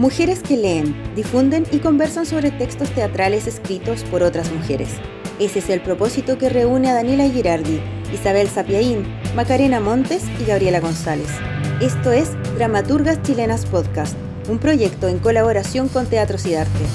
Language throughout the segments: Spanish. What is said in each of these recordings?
Mujeres que leen, difunden y conversan sobre textos teatrales escritos por otras mujeres. Ese es el propósito que reúne a Daniela Girardi, Isabel Sapiaín, Macarena Montes y Gabriela González. Esto es Dramaturgas Chilenas Podcast, un proyecto en colaboración con Teatro Cidarte.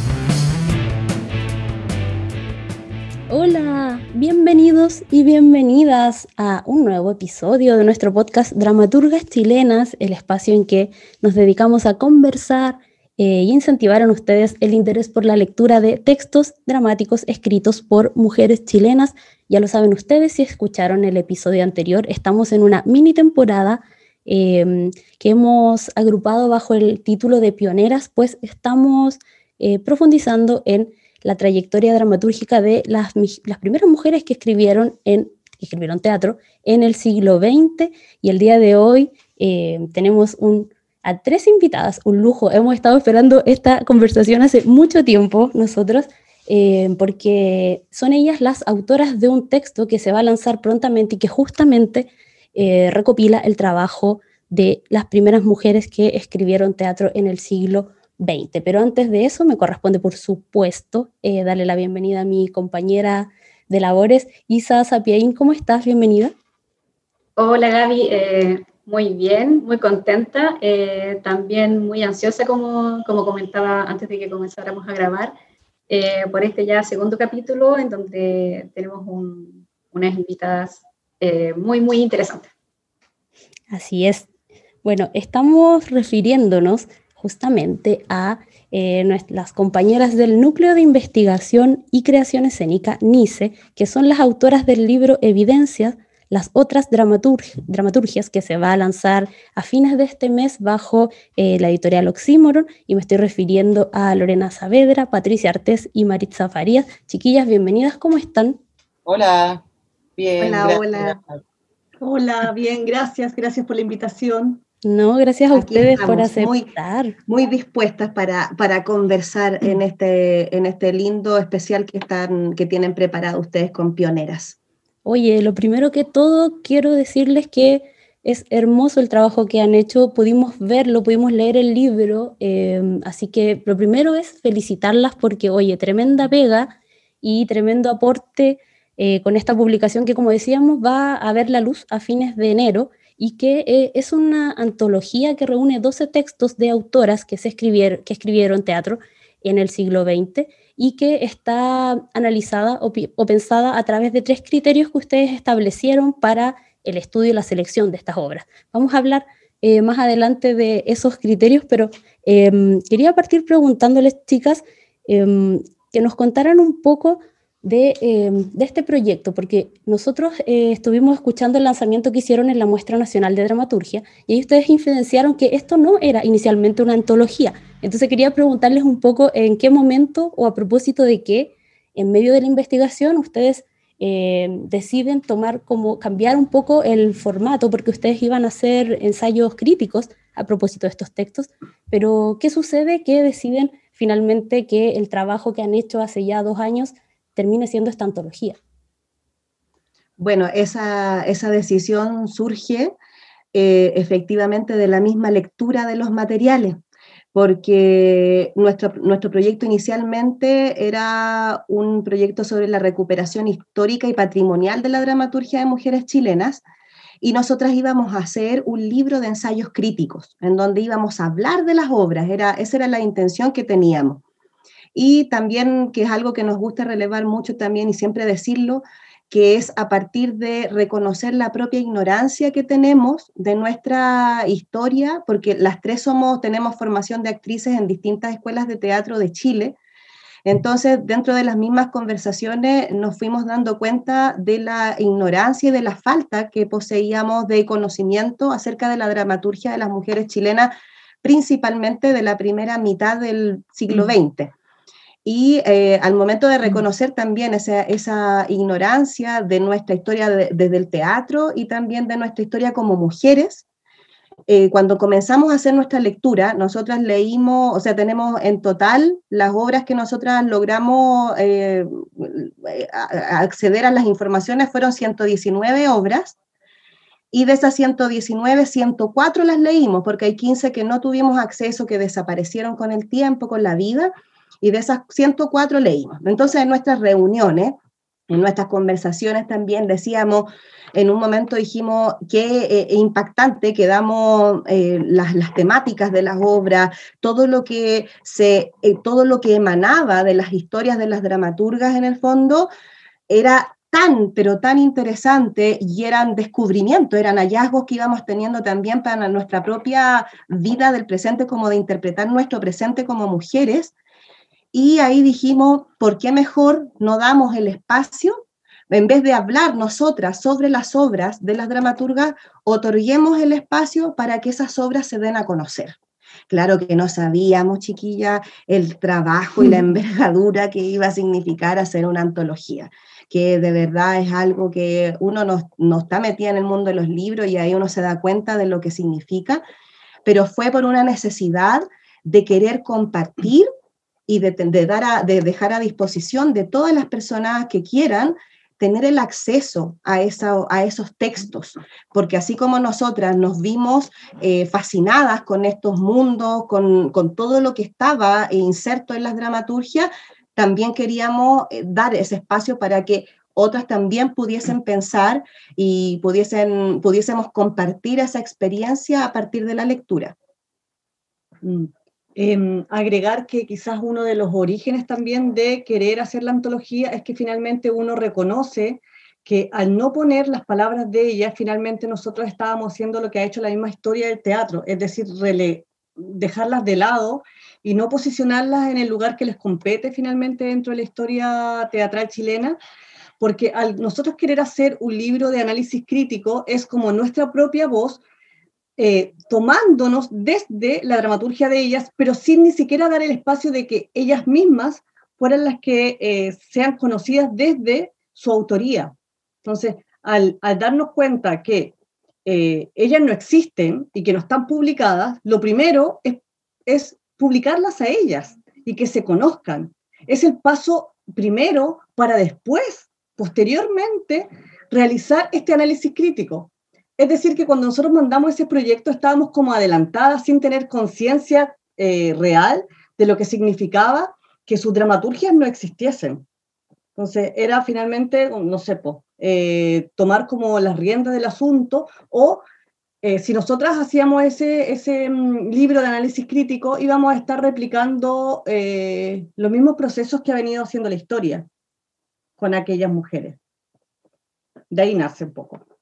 Hola, bienvenidos y bienvenidas a un nuevo episodio de nuestro podcast Dramaturgas Chilenas, el espacio en que nos dedicamos a conversar, eh, y incentivar en ustedes el interés por la lectura de textos dramáticos escritos por mujeres chilenas. Ya lo saben ustedes si escucharon el episodio anterior, estamos en una mini temporada em, que hemos agrupado bajo el título de Pioneras, pues estamos eh, profundizando en la trayectoria dramatúrgica de las, las primeras mujeres que escribieron, en, escribieron teatro en el siglo XX y el día de hoy eh, tenemos un a tres invitadas, un lujo. Hemos estado esperando esta conversación hace mucho tiempo nosotros, eh, porque son ellas las autoras de un texto que se va a lanzar prontamente y que justamente eh, recopila el trabajo de las primeras mujeres que escribieron teatro en el siglo XX. Pero antes de eso, me corresponde, por supuesto, eh, darle la bienvenida a mi compañera de labores, Isa Sapiaín. ¿Cómo estás? Bienvenida. Hola Gaby, muy bien, muy contenta, eh, también muy ansiosa, como, como comentaba antes de que comenzáramos a grabar, eh, por este ya segundo capítulo en donde tenemos unas invitadas eh, muy, muy interesantes. Así es. Bueno, estamos refiriéndonos justamente a las compañeras del Núcleo de Investigación y Creación Escénica, NICE, que son las autoras del libro Evidencias las otras dramaturgias que se va a lanzar a fines de este mes bajo eh, la editorial Oxímoron y me estoy refiriendo a Lorena Saavedra, Patricia Artés y Maritza Farías. Chiquillas, bienvenidas, ¿cómo están? Hola, bien. Hola, hola. Hola, bien, gracias, gracias por la invitación. No, gracias a ustedes por aceptar. Muy, dispuestas para, para conversar en este, en este lindo especial que, están, que tienen preparado ustedes con pioneras. Oye, lo primero que todo quiero decirles que es hermoso el trabajo que han hecho, pudimos verlo, pudimos leer el libro, em, así que lo primero es felicitarlas porque, oye, tremenda pega y tremendo aporte eh, con esta publicación que, como decíamos, va a ver la luz a fines de enero y que eh, es una antología que reúne 12 textos de autoras que, se escribieron, que escribieron teatro en el siglo XX y que está analizada o, pensada a través de tres criterios que ustedes establecieron para el estudio y la selección de estas obras. Vamos a hablar eh, más adelante de esos criterios, pero em, quería partir preguntándoles, chicas, em, que nos contaran un poco Em, de, este proyecto, porque nosotros eh, estuvimos escuchando el lanzamiento que hicieron en la Muestra Nacional de Dramaturgia y ahí ustedes influenciaron que esto no era inicialmente una antología. Entonces quería preguntarles un poco en qué momento o a propósito de qué, en medio de la investigación, ustedes em, deciden tomar como cambiar un poco el formato, porque ustedes iban a hacer ensayos críticos a propósito de estos textos, pero ¿qué sucede? Que deciden finalmente que el trabajo que han hecho hace ya dos años termine siendo esta antología. Bueno, esa, decisión surge eh, efectivamente de la misma lectura de los materiales, porque nuestro, nuestro proyecto inicialmente era un proyecto sobre la recuperación histórica y patrimonial de la dramaturgia de mujeres chilenas, y nosotras íbamos a hacer un libro de ensayos críticos, en donde íbamos a hablar de las obras, era, esa era la intención que teníamos. Y también, que es algo que nos gusta relevar mucho también y siempre decirlo, que es a partir de reconocer la propia ignorancia que tenemos de nuestra historia, porque las tres somos, tenemos formación de actrices en distintas escuelas de teatro de Chile. Entonces, dentro de las mismas conversaciones nos fuimos dando cuenta de la ignorancia y de la falta que poseíamos de conocimiento acerca de la dramaturgia de las mujeres chilenas, principalmente de la primera mitad del siglo XX. Y eh, al momento de reconocer también esa, esa ignorancia de nuestra historia desde el teatro y también de nuestra historia como mujeres, eh, cuando comenzamos a hacer nuestra lectura, nosotras leímos, o sea, tenemos en total las obras que nosotras logramos eh, acceder a las informaciones fueron 119 obras y de esas 119, 104 las leímos, porque hay 15 que no tuvimos acceso, que desaparecieron con el tiempo, con la vida, y de esas 104 leímos. Entonces, en nuestras reuniones, en nuestras conversaciones también decíamos, en un momento dijimos qué eh, impactante que damos eh, las, las, temáticas de las obras, todo lo que se, eh, todo lo que emanaba de las historias de las dramaturgas en el fondo, era tan, pero tan interesante y eran descubrimientos, eran hallazgos que íbamos teniendo también para nuestra propia vida del presente, como de interpretar nuestro presente como mujeres. Y ahí dijimos, ¿por qué mejor no damos el espacio? En vez de hablar nosotras sobre las obras de las dramaturgas, otorguemos el espacio para que esas obras se den a conocer. Claro que no sabíamos, chiquilla, el trabajo y la envergadura que iba a significar hacer una antología que de verdad es algo que uno no, está metida en el mundo de los libros y ahí uno se da cuenta de lo que significa, pero fue por una necesidad de querer compartir y de, dar de dejar a disposición de todas las personas que quieran tener el acceso a, esa, a esos textos, porque así como nosotras nos vimos eh, fascinadas con estos mundos, con, con, todo lo que estaba inserto en las dramaturgias, también queríamos eh, dar ese espacio para que otras también pudiesen pensar y pudiesen, pudiésemos compartir esa experiencia a partir de la lectura. Mm. Em, agregar que quizás uno de los orígenes también de querer hacer la antología es que finalmente uno reconoce que al no poner las palabras de ella, finalmente nosotros estábamos haciendo lo que ha hecho la misma historia del teatro, es decir, dejarlas de lado y no posicionarlas en el lugar que les compete finalmente dentro de la historia teatral chilena, porque al nosotros querer hacer un libro de análisis crítico es como nuestra propia voz, eh, tomándonos desde la dramaturgia de ellas, pero sin ni siquiera dar el espacio de que ellas mismas fueran las que eh, sean conocidas desde su autoría. Entonces, al, al darnos cuenta que eh, ellas no existen y que no están publicadas, lo primero es, es publicarlas a ellas y que se conozcan. Es el paso primero para después, posteriormente, realizar este análisis crítico. Es decir, que cuando nosotros mandamos ese proyecto estábamos como adelantadas sin tener conciencia eh, real de lo que significaba que sus dramaturgias no existiesen. Entonces, era finalmente, no sé, eh, tomar como las riendas del asunto o eh, si nosotras hacíamos ese, ese mm, libro de análisis crítico, íbamos a estar replicando los mismos procesos que ha venido haciendo la historia con aquellas mujeres. De ahí nace un poco.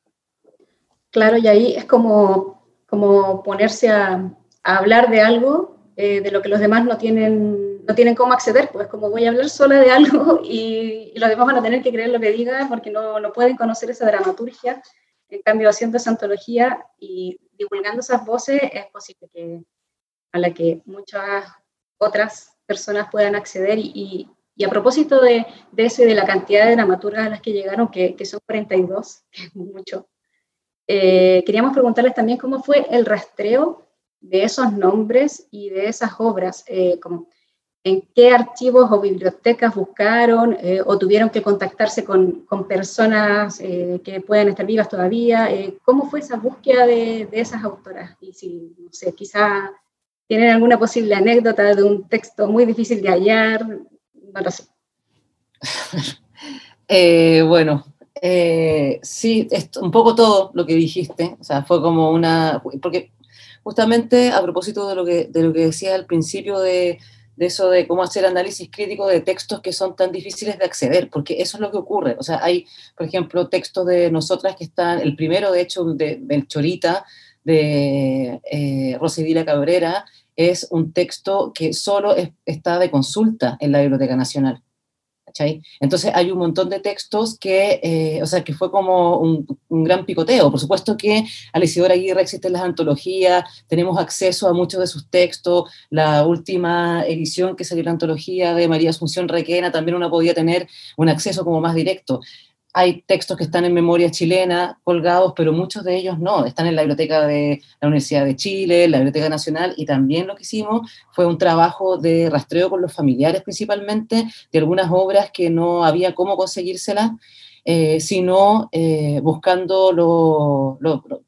Claro, y ahí es como, como ponerse a, hablar de algo eh, de lo que los demás no tienen, no tienen cómo acceder, pues como voy a hablar sola de algo y, los demás van a tener que creer lo que diga porque no, no pueden conocer esa dramaturgia en cambio, haciendo esa antología y divulgando esas voces, es posible que a la que muchas otras personas puedan acceder. Y, y, a propósito de, de, eso y de la cantidad de dramaturgas a las que llegaron, que, que son 42, que es mucho, eh, queríamos preguntarles también cómo fue el rastreo de esos nombres y de esas obras, eh, como en qué archivos o bibliotecas buscaron eh, o tuvieron que contactarse con, con personas eh, que puedan estar vivas todavía. Eh, ¿Cómo fue esa búsqueda de, de, esas autoras? Y si, no sé, quizá tienen alguna posible anécdota de un texto muy difícil de hallar, no lo sé. bueno, sí, es un poco todo lo que dijiste, o sea, fue como una, porque justamente a propósito de lo que, de lo que decía al principio de de eso de cómo hacer análisis crítico de textos que son tan difíciles de acceder, porque eso es lo que ocurre. O sea, hay, por ejemplo, textos de nosotras que están, el primero, de hecho, de, del Chorita, de eh, Cabrera, es un texto que solo está de consulta en la Biblioteca Nacional. Entonces hay un montón de textos que, eh, o sea, que fue como un, gran picoteo. Por supuesto que a Isidora Aguirre existen las antologías, tenemos acceso a muchos de sus textos. La última edición que salió la antología de María Asunción Requena, también uno podía tener un acceso como más directo hay textos que están en memoria chilena colgados, pero muchos de ellos no, están en la biblioteca de la Universidad de Chile, la Biblioteca Nacional, y también lo que hicimos fue un trabajo de rastreo con los familiares principalmente, de algunas obras que no había cómo conseguírselas, eh, sino eh, buscando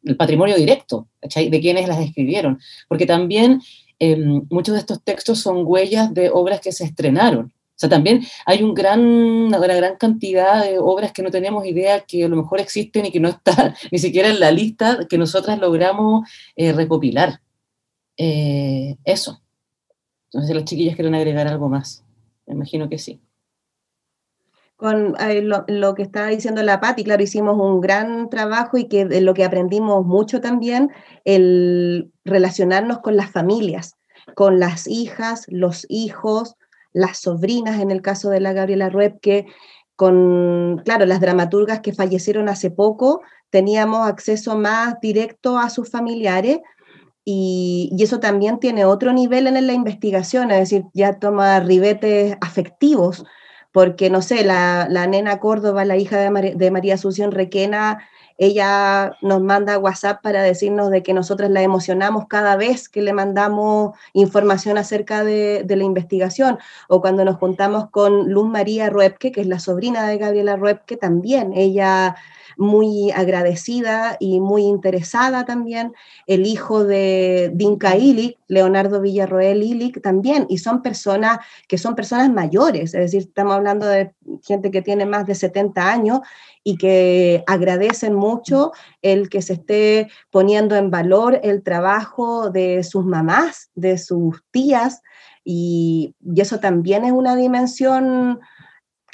el patrimonio directo de quienes las escribieron, porque también em, muchos de estos textos son huellas de obras que se estrenaron. O sea, también hay un gran, una gran cantidad de obras que no tenemos idea que a lo mejor existen y que no están ni siquiera en la lista que nosotras logramos eh, recopilar. eso. Entonces, las chiquillas quieren agregar algo más. Me imagino que sí con eh, lo, que estaba diciendo la Patti, claro, hicimos un gran trabajo y que de lo que aprendimos mucho también, el relacionarnos con las familias, con las hijas, los hijos, las sobrinas, en el caso de la Gabriela Ruepke, con, claro, las dramaturgas que fallecieron hace poco, teníamos acceso más directo a sus familiares, y, y, eso también tiene otro nivel en la investigación, es decir, ya toma ribetes afectivos, porque no sé, la, nena Córdoba, la hija de, María Asunción Requena, ella nos manda WhatsApp para decirnos de que nosotras la emocionamos cada vez que le mandamos información acerca de, la investigación, o cuando nos juntamos con Luz María Ruepke, que es la sobrina de Gabriela Ruepke, también ella muy agradecida y muy interesada también, el hijo de Dinka Illich, Leonardo Villarroel Illich también, y son personas que son personas mayores, es decir, estamos hablando de gente que tiene más de 70 años y que agradecen mucho el que se esté poniendo en valor el trabajo de sus mamás, de sus tías, y, y eso también es una dimensión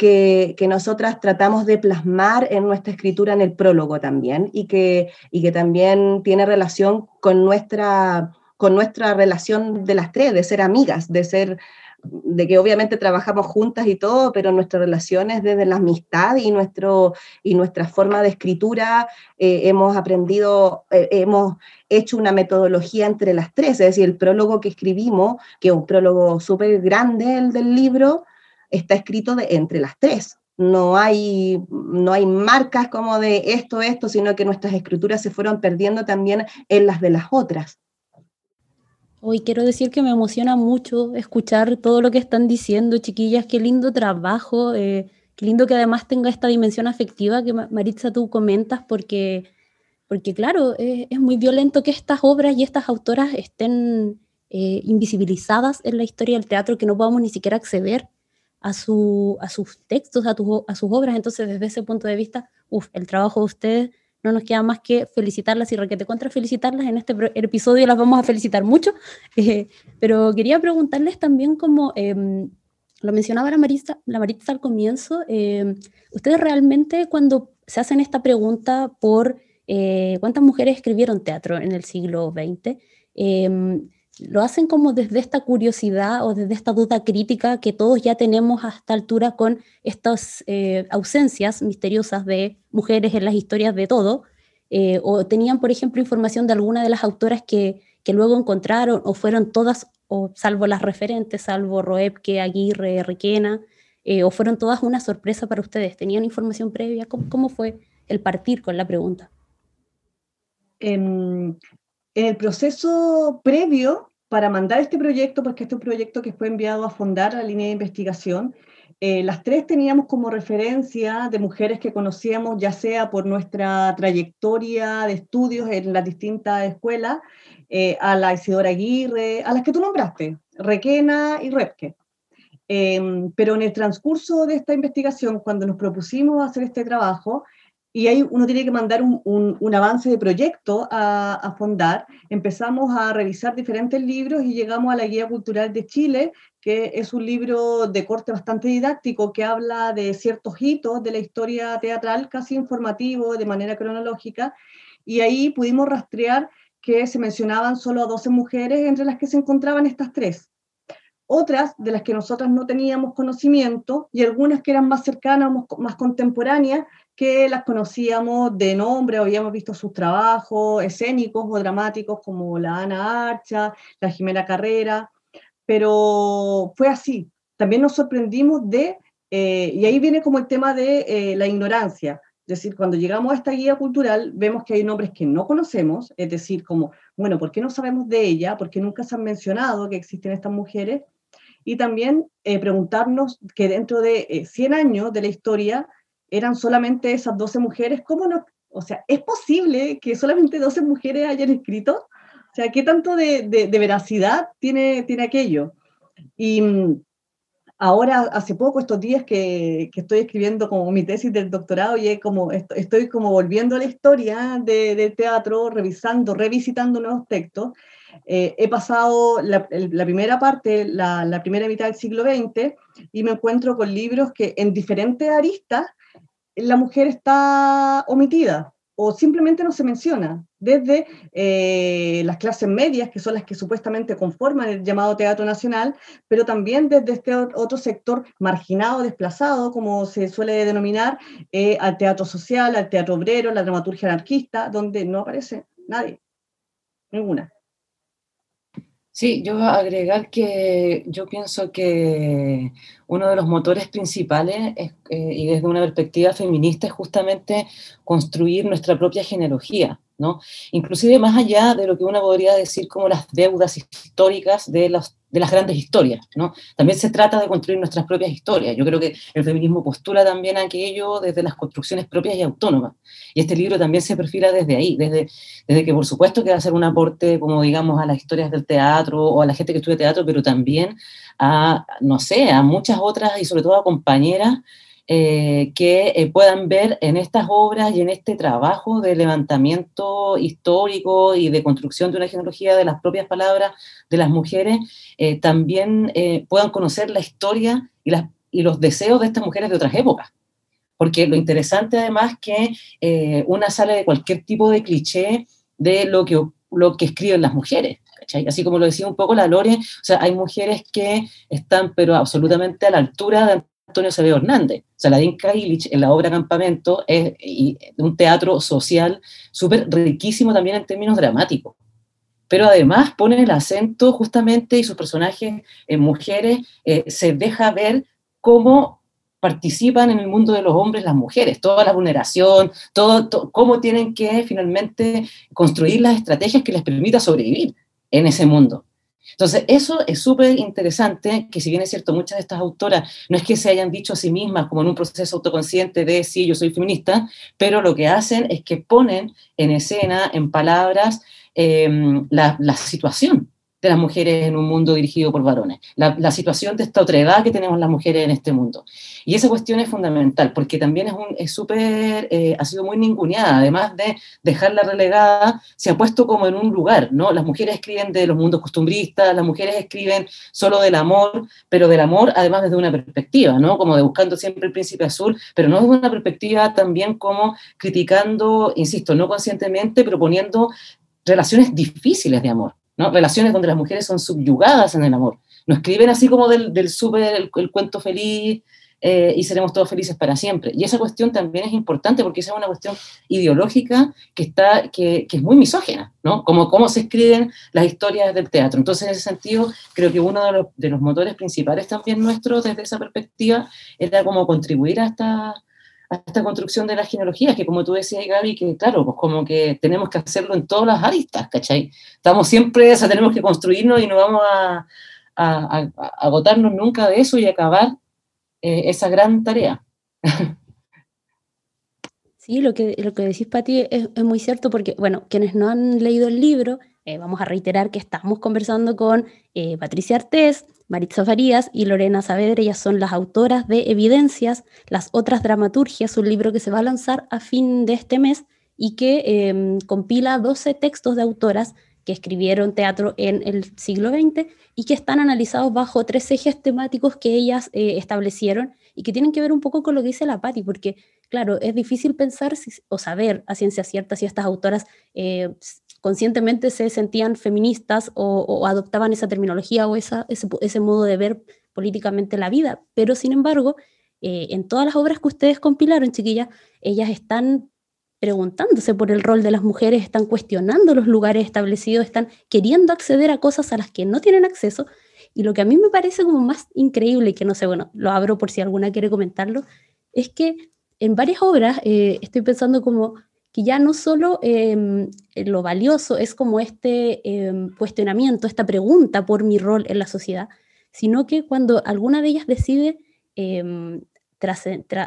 que, nosotras tratamos de plasmar en nuestra escritura en el prólogo también y que, y que también tiene relación con nuestra, con nuestra relación de las tres, de ser amigas, de ser de que obviamente trabajamos juntas y todo, pero nuestra relación es desde la amistad y, nuestro, y nuestra forma de escritura eh, hemos aprendido, eh, hemos hecho una metodología entre las tres, es decir, el prólogo que escribimos, que es un prólogo súper grande el del libro, está escrito de, entre las tres. No hay, no hay marcas como de esto, esto, sino que nuestras escrituras se fueron perdiendo también en las de las otras. Hoy quiero decir que me emociona mucho escuchar todo lo que están diciendo, chiquillas, qué lindo trabajo, eh, qué lindo que además tenga esta dimensión afectiva que Maritza tú comentas, porque, porque claro, es muy violento que estas obras y estas autoras estén eh, invisibilizadas en la historia del teatro, que no podamos ni siquiera acceder a, su, a sus textos, a, a sus obras. Entonces, desde ese punto de vista, uf, el trabajo de ustedes no nos queda más que felicitarlas y requete contra felicitarlas. En este episodio las vamos a felicitar mucho, eh, pero quería preguntarles también como em, lo mencionaba la Marisa, la al comienzo, em, ustedes realmente cuando se hacen esta pregunta por eh, cuántas mujeres escribieron teatro en el siglo XX, lo hacen como desde esta curiosidad o desde esta duda crítica que todos ya tenemos a esta altura con estas eh, ausencias misteriosas de mujeres en las historias de todo, eh, o tenían, por ejemplo, información de alguna de las autoras que, que luego encontraron, o fueron todas, o salvo las referentes, salvo Roepke, Aguirre, Requena, eh, o fueron todas una sorpresa para ustedes. ¿Tenían información previa? ¿Cómo, cómo fue el partir con la pregunta? En, en el proceso previo para mandar este proyecto, porque este es un proyecto que fue enviado a fundar la línea de investigación, eh, las tres teníamos como referencia de mujeres que conocíamos, ya sea por nuestra trayectoria de estudios en las distintas escuelas, eh, a la Isidora Aguirre, a las que tú nombraste, Requena y Repke. Em, pero en el transcurso de esta investigación, cuando nos propusimos hacer este trabajo, y ahí uno tiene que mandar un, un, avance de proyecto a, a, Fondar. Empezamos a revisar diferentes libros y llegamos a la Guía Cultural de Chile, que es un libro de corte bastante didáctico que habla de ciertos hitos de la historia teatral, casi informativo, de manera cronológica. Y ahí pudimos rastrear que se mencionaban solo a 12 mujeres, entre las que se encontraban estas tres. Otras de las que nosotras no teníamos conocimiento y algunas que eran más cercanas, más contemporáneas, que las conocíamos de nombre, habíamos visto sus trabajos escénicos o dramáticos como la Ana Archa, la Jimena Carrera, pero fue así. También nos sorprendimos de, eh, y ahí viene como el tema de eh, la ignorancia. Es decir, cuando llegamos a esta guía cultural, vemos que hay nombres que no conocemos, es decir, como, bueno, ¿por qué no sabemos de ella? ¿Por qué nunca se han mencionado que existen estas mujeres? Y también eh, preguntarnos que dentro de 100 años de la historia, eran solamente esas 12 mujeres, ¿cómo no? O sea, ¿es posible que solamente 12 mujeres hayan escrito? O sea, ¿qué tanto de, de, veracidad tiene, tiene aquello? Y mm, ahora, hace poco, estos días que, que, estoy escribiendo como mi tesis del doctorado y como, estoy como volviendo a la historia de teatro, revisando, revisitando nuevos textos, eh, he pasado la, primera parte, la, la, primera mitad del siglo XX, y me encuentro con libros que en diferentes aristas la mujer está omitida o simplemente no se menciona, desde eh, las clases medias, que son las que supuestamente conforman el llamado Teatro Nacional, pero también desde este otro sector marginado, desplazado, como se suele denominar, eh, al teatro social, al teatro obrero, la dramaturgia anarquista, donde no aparece nadie, ninguna. Sí, yo agregar que yo pienso que uno de los motores principales, es, eh, y desde una perspectiva feminista, es justamente construir nuestra propia genealogía, Inclusive más allá de lo que uno podría decir como las deudas históricas de los de las grandes historias, ¿no? También se trata de construir nuestras propias historias. Yo creo que el feminismo postula también aquello desde las construcciones propias y autónomas. Y este libro también se perfila desde ahí, desde, desde que por supuesto que va a ser un aporte, como digamos, a las historias del teatro o a la gente que estudia teatro, pero también a, no sé, a muchas otras y sobre todo a compañeras eh, que eh, puedan ver en estas obras y en este trabajo de levantamiento histórico y de construcción de una genealogía de las propias palabras de las mujeres, eh, también puedan conocer la historia y, los deseos de estas mujeres de otras épocas. Porque lo interesante además que una sale de cualquier tipo de cliché de lo que, lo que escriben las mujeres. Así como lo decía un poco la Lore, o sea, hay mujeres que están pero absolutamente a la altura de Antonio Acevedo Hernández. Saladín Kailich en la obra Campamento es un teatro social súper riquísimo también en términos dramáticos. Pero además pone el acento justamente y sus personajes en mujeres eh, se deja ver cómo participan en el mundo de los hombres las mujeres, toda la vulneración, todo, todo, cómo tienen que finalmente construir las estrategias que les permita sobrevivir en ese mundo. Entonces, eso es súper interesante, que si bien es cierto, muchas de estas autoras no es que se hayan dicho a sí mismas como en un proceso autoconsciente de sí, yo soy feminista, pero lo que hacen es que ponen en escena, en palabras, em, la, la situación de las mujeres en un mundo dirigido por varones, la, situación de esta otra edad que tenemos las mujeres en este mundo. Y esa cuestión es fundamental, porque también es súper, eh, ha sido muy ninguneada, además de dejarla relegada, se ha puesto como en un lugar, ¿no? Las mujeres escriben de los mundos costumbristas, las mujeres escriben solo del amor, pero del amor además desde una perspectiva, ¿no? Como de buscando siempre el príncipe azul, pero no desde una perspectiva también como criticando, insisto, no conscientemente, pero poniendo relaciones difíciles de amor. Relaciones donde las mujeres son subyugadas en el amor. No escriben así como del, del súper, el, cuento feliz eh, y seremos todos felices para siempre. Y esa cuestión también es importante porque esa es una cuestión ideológica que, está, que, que es muy misógena, ¿no? Como cómo se escriben las historias del teatro. Entonces, en ese sentido, creo que uno de los, de motores principales también nuestros desde esa perspectiva era como contribuir a esta a esta construcción de las genealogías, que como tú decías, Gaby, que claro, pues como que tenemos que hacerlo en todas las aristas, ¿cachai? Estamos siempre, o sea, tenemos que construirnos y no vamos a, agotarnos nunca de eso y acabar eh, esa gran tarea. Sí, lo que, lo que decís, Pati, es, es, muy cierto porque, bueno, quienes no han leído el libro, eh, vamos a reiterar que estamos conversando con eh, Patricia Artés, Maritza Farías y Lorena Saavedra, ellas son las autoras de Evidencias, las otras dramaturgias, un libro que se va a lanzar a fin de este mes y que em, compila 12 textos de autoras que escribieron teatro en el siglo XX y que están analizados bajo tres ejes temáticos que ellas eh, establecieron y que tienen que ver un poco con lo que dice la Patti, porque claro, es difícil pensar o saber a ciencia cierta si estas autoras eh, conscientemente se sentían feministas o, adoptaban esa terminología o ese, modo de ver políticamente la vida. Pero sin embargo, eh, en todas las obras que ustedes compilaron, chiquillas, ellas están preguntándose por el rol de las mujeres, están cuestionando los lugares establecidos, están queriendo acceder a cosas a las que no tienen acceso. Y lo que a mí me parece como más increíble, que no sé, bueno, lo abro por si alguna quiere comentarlo, es que en varias obras eh, estoy pensando como que ya no solo em, lo valioso es como este em, cuestionamiento, esta pregunta por mi rol en la sociedad, sino que cuando alguna de ellas decide em,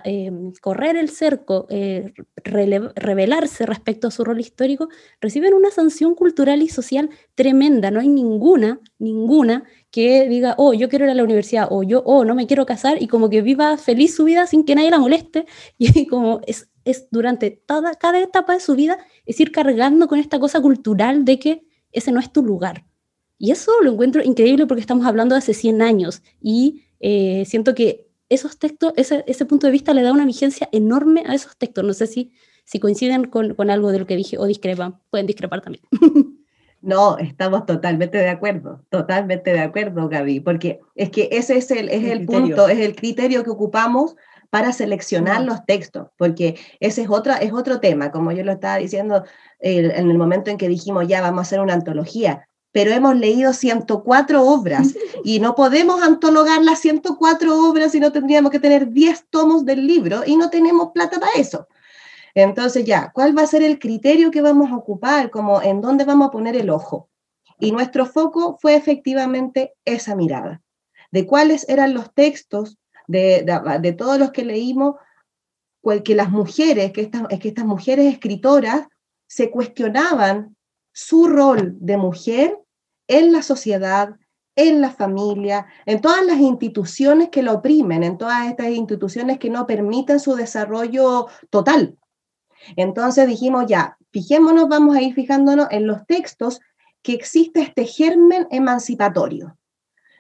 eh, correr el cerco, eh, revelarse respecto a su rol histórico, reciben una sanción cultural y social tremenda. No hay ninguna, ninguna que diga, oh, yo quiero ir a la universidad, o yo, oh, no me quiero casar, y como que viva feliz su vida sin que nadie la moleste. Y como es, es durante toda, cada etapa de su vida, es ir cargando con esta cosa cultural de que ese no es tu lugar. Y eso lo encuentro increíble porque estamos hablando de hace 100 años y eh, siento que esos textos, ese, ese, punto de vista le da una vigencia enorme a esos textos. No sé si, si coinciden con, con algo de lo que dije o discrepan. Pueden discrepar también. No, estamos totalmente de acuerdo, totalmente de acuerdo, Gaby, porque es que ese es el, es el, punto, es el criterio que ocupamos para seleccionar los textos, porque ese es, otra, es otro tema, como yo lo estaba diciendo en el momento en que dijimos ya vamos a hacer una antología, pero hemos leído 104 obras y no podemos antologar las 104 obras si no tendríamos que tener 10 tomos del libro y no tenemos plata para eso. Entonces ya, ¿cuál va a ser el criterio que vamos a ocupar? Como en dónde vamos a poner el ojo. Y nuestro foco fue efectivamente esa mirada, de cuáles eran los textos de, de, todos los que leímos, que las mujeres, que estas, que estas mujeres escritoras se cuestionaban su rol de mujer en la sociedad, en la familia, en todas las instituciones que lo oprimen, en todas estas instituciones que no permiten su desarrollo total. Entonces dijimos, ya, fijémonos, vamos a ir fijándonos en los textos que existe este germen emancipatorio.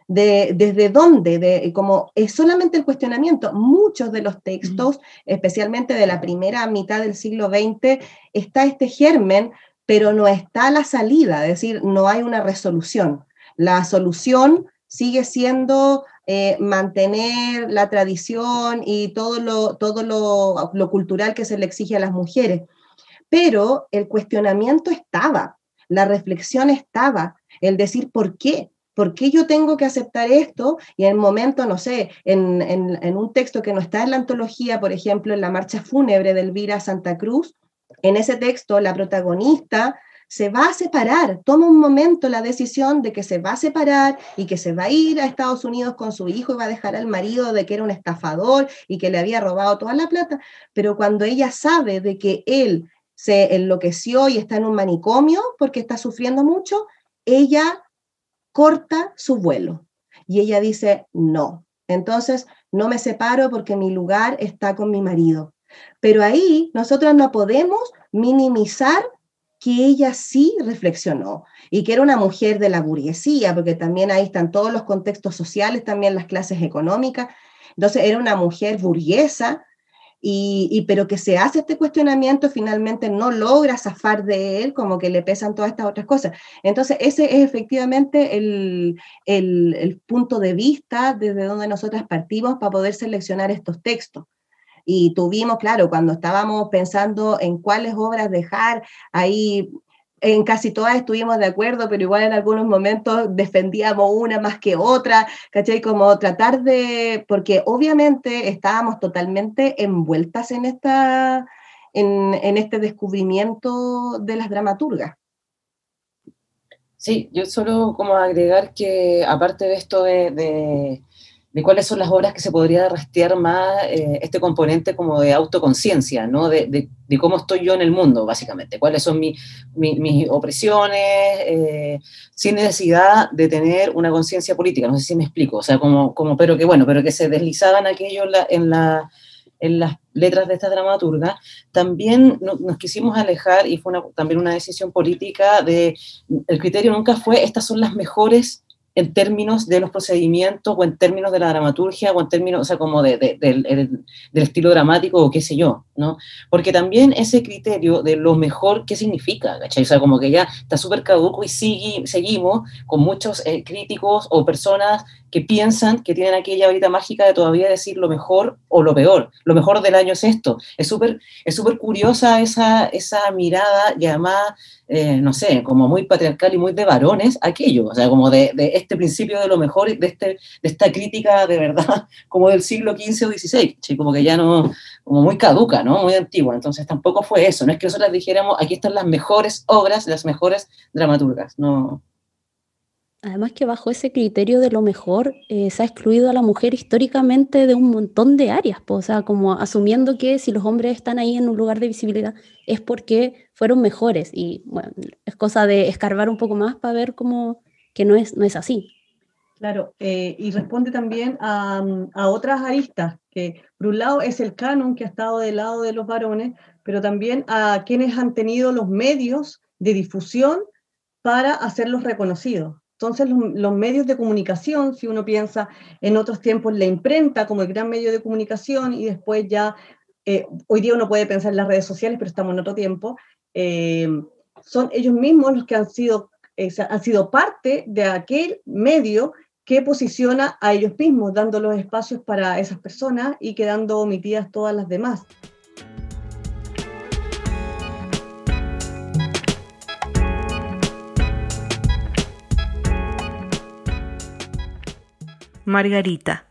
De, desde dónde, de, como es solamente el cuestionamiento, muchos de los textos, especialmente de la primera mitad del siglo XX, está este germen, pero no está la salida, es decir, no hay una resolución. La solución sigue siendo eh, mantener la tradición y todo, lo, todo lo, lo cultural que se le exige a las mujeres. Pero el cuestionamiento estaba, la reflexión estaba, el decir por qué, ¿Por qué yo tengo que aceptar esto? Y en el momento, no sé, en, en, en, un texto que no está en la antología, por ejemplo, en la marcha fúnebre de Elvira Santa Cruz, en ese texto la protagonista se va a separar, toma un momento la decisión de que se va a separar y que se va a ir a Estados Unidos con su hijo y va a dejar al marido de que era un estafador y que le había robado toda la plata, pero cuando ella sabe de que él se enloqueció y está en un manicomio porque está sufriendo mucho, ella corta su vuelo y ella dice, no, entonces no me separo porque mi lugar está con mi marido. Pero ahí nosotros no podemos minimizar que ella sí reflexionó y que era una mujer de la burguesía, porque también ahí están todos los contextos sociales, también las clases económicas. Entonces era una mujer burguesa, y, pero que se hace este cuestionamiento, finalmente no logra zafar de él, como que le pesan todas estas otras cosas. Entonces ese es efectivamente el, el, el punto de vista desde donde nosotras partimos para poder seleccionar estos textos. Y tuvimos, claro, cuando estábamos pensando en cuáles obras dejar, ahí en casi todas estuvimos de acuerdo, pero igual en algunos momentos defendíamos una más que otra, ¿cachai? Como tratar de, porque obviamente estábamos totalmente envueltas en, esta, en, este descubrimiento de las dramaturgas. Sí, yo solo como agregar que aparte de esto de cuáles son las obras que se podría rastrear más eh, este componente como de autoconciencia, ¿no? De, de, cómo estoy yo en el mundo, básicamente, cuáles son mi, mis opresiones, eh, sin necesidad de tener una conciencia política, no sé si me explico, o sea, como, como pero que bueno, pero que se deslizaban aquello en, la, en, las letras de esta dramaturga, también nos quisimos alejar, y fue también una decisión política, de, el criterio nunca fue, estas son las mejores en términos de los procedimientos o en términos de la dramaturgia o en términos, o sea, como de, del, estilo dramático o qué sé yo, ¿no? Porque también ese criterio de lo mejor, ¿qué significa? ¿cachai? O sea, como que ya está súper caduco y sigue, seguimos con muchos eh, críticos o personas que piensan que tienen aquella varita mágica de todavía decir lo mejor o lo peor. Lo mejor del año es esto. Es súper es súper curiosa esa, esa mirada además, eh, no sé, como muy patriarcal y muy de varones, aquello. O sea, como de, de este principio de lo mejor, de, este, de esta crítica de verdad, como del siglo XV o XVI, como que ya no, como muy caduca, ¿no? Muy antigua. Entonces tampoco fue eso. No es que nosotros dijéramos, aquí están las mejores obras, las mejores dramaturgas. No, Además que bajo ese criterio de lo mejor eh, se ha excluido a la mujer históricamente de un montón de áreas, o sea, como asumiendo que si los hombres están ahí en un lugar de visibilidad es porque fueron mejores y bueno, es cosa de escarbar un poco más para ver cómo que no es, no es así. Claro, eh, y responde también a, a, otras aristas, que por un lado es el canon que ha estado del lado de los varones, pero también a quienes han tenido los medios de difusión para hacerlos reconocidos. Entonces, los, medios de comunicación, si uno piensa en otros tiempos, la imprenta como el gran medio de comunicación y después ya, eh, hoy día uno puede pensar en las redes sociales, pero estamos en otro tiempo, eh, son ellos mismos los que han sido, eh, han sido parte de aquel medio que posiciona a ellos mismos, dando los espacios para esas personas y quedando omitidas todas las demás. Margarita.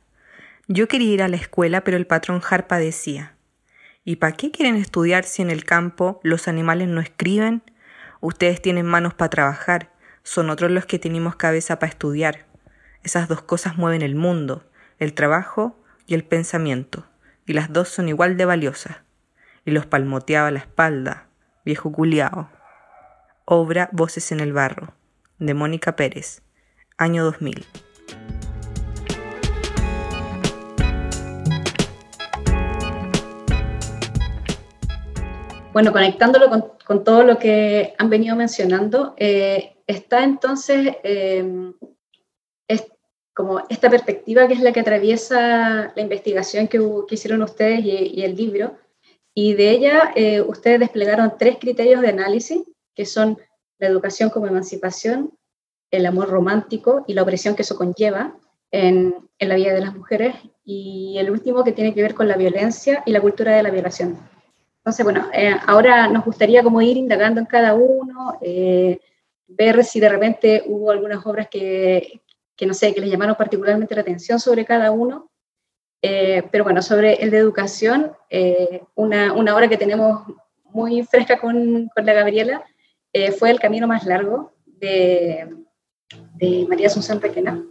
Yo quería ir a la escuela, pero el patrón Harpa decía, ¿y para qué quieren estudiar si en el campo los animales no escriben? Ustedes tienen manos para trabajar, son otros los que tenemos cabeza para estudiar. Esas dos cosas mueven el mundo, el trabajo y el pensamiento, y las dos son igual de valiosas. Y los palmoteaba la espalda, viejo culiao. Obra Voces en el Barro, de Mónica Pérez, año 2000. Bueno, conectándolo con, todo lo que han venido mencionando, eh, está entonces es como esta perspectiva que es la que atraviesa la investigación que, hicieron ustedes y, el libro, y de ella eh, ustedes desplegaron tres criterios de análisis, que son la educación como emancipación, el amor romántico y la opresión que eso conlleva en, en la vida de las mujeres, y el último que tiene que ver con la violencia y la cultura de la violación. Entonces, bueno, eh, ahora nos gustaría como ir indagando en cada uno, eh, ver si de repente hubo algunas obras que, que, no sé, que les llamaron particularmente la atención sobre cada uno. Eh, pero bueno, sobre el de educación, una, una, obra que tenemos muy fresca con, con la Gabriela fue El Camino Más Largo de, de María Asunción Requena.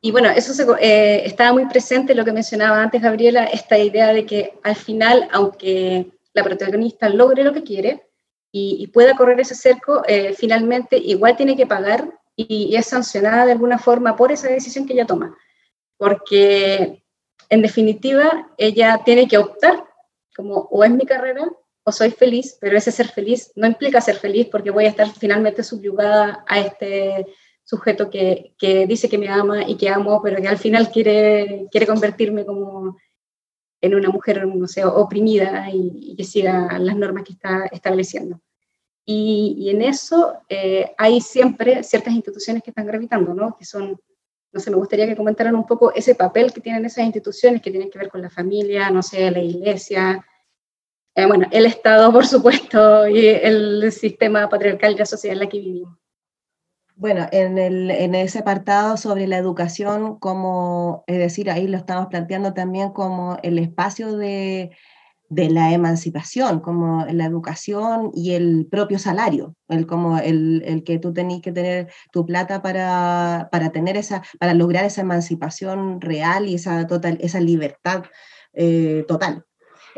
Y bueno, eso estaba muy presente lo que mencionaba antes Gabriela, esta idea de que al final, aunque la protagonista logre lo que quiere y, pueda correr ese cerco, eh, finalmente igual tiene que pagar y, es sancionada de alguna forma por esa decisión que ella toma. Porque en definitiva ella tiene que optar como o es mi carrera o soy feliz, pero ese ser feliz no implica ser feliz porque voy a estar finalmente subyugada a este sujeto que, que, dice que me ama y que amo, pero que al final quiere, quiere convertirme como en una mujer, no sé, oprimida y, que siga las normas que está estableciendo. Y, en eso eh, hay siempre ciertas instituciones que están gravitando, ¿no? Que son, no sé, me gustaría que comentaran un poco ese papel que tienen esas instituciones que tienen que ver con la familia, no sé, la iglesia, eh, bueno, el Estado, por supuesto, y el sistema patriarcal y la sociedad en la que vivimos. Bueno, en, el, en ese apartado sobre la educación, como, es decir, ahí lo estamos planteando también como el espacio de, de la emancipación, como la educación y el propio salario, el, como el, el que tú tenés que tener tu plata para, para, tener esa, para lograr esa emancipación real y esa, total, esa libertad eh, total.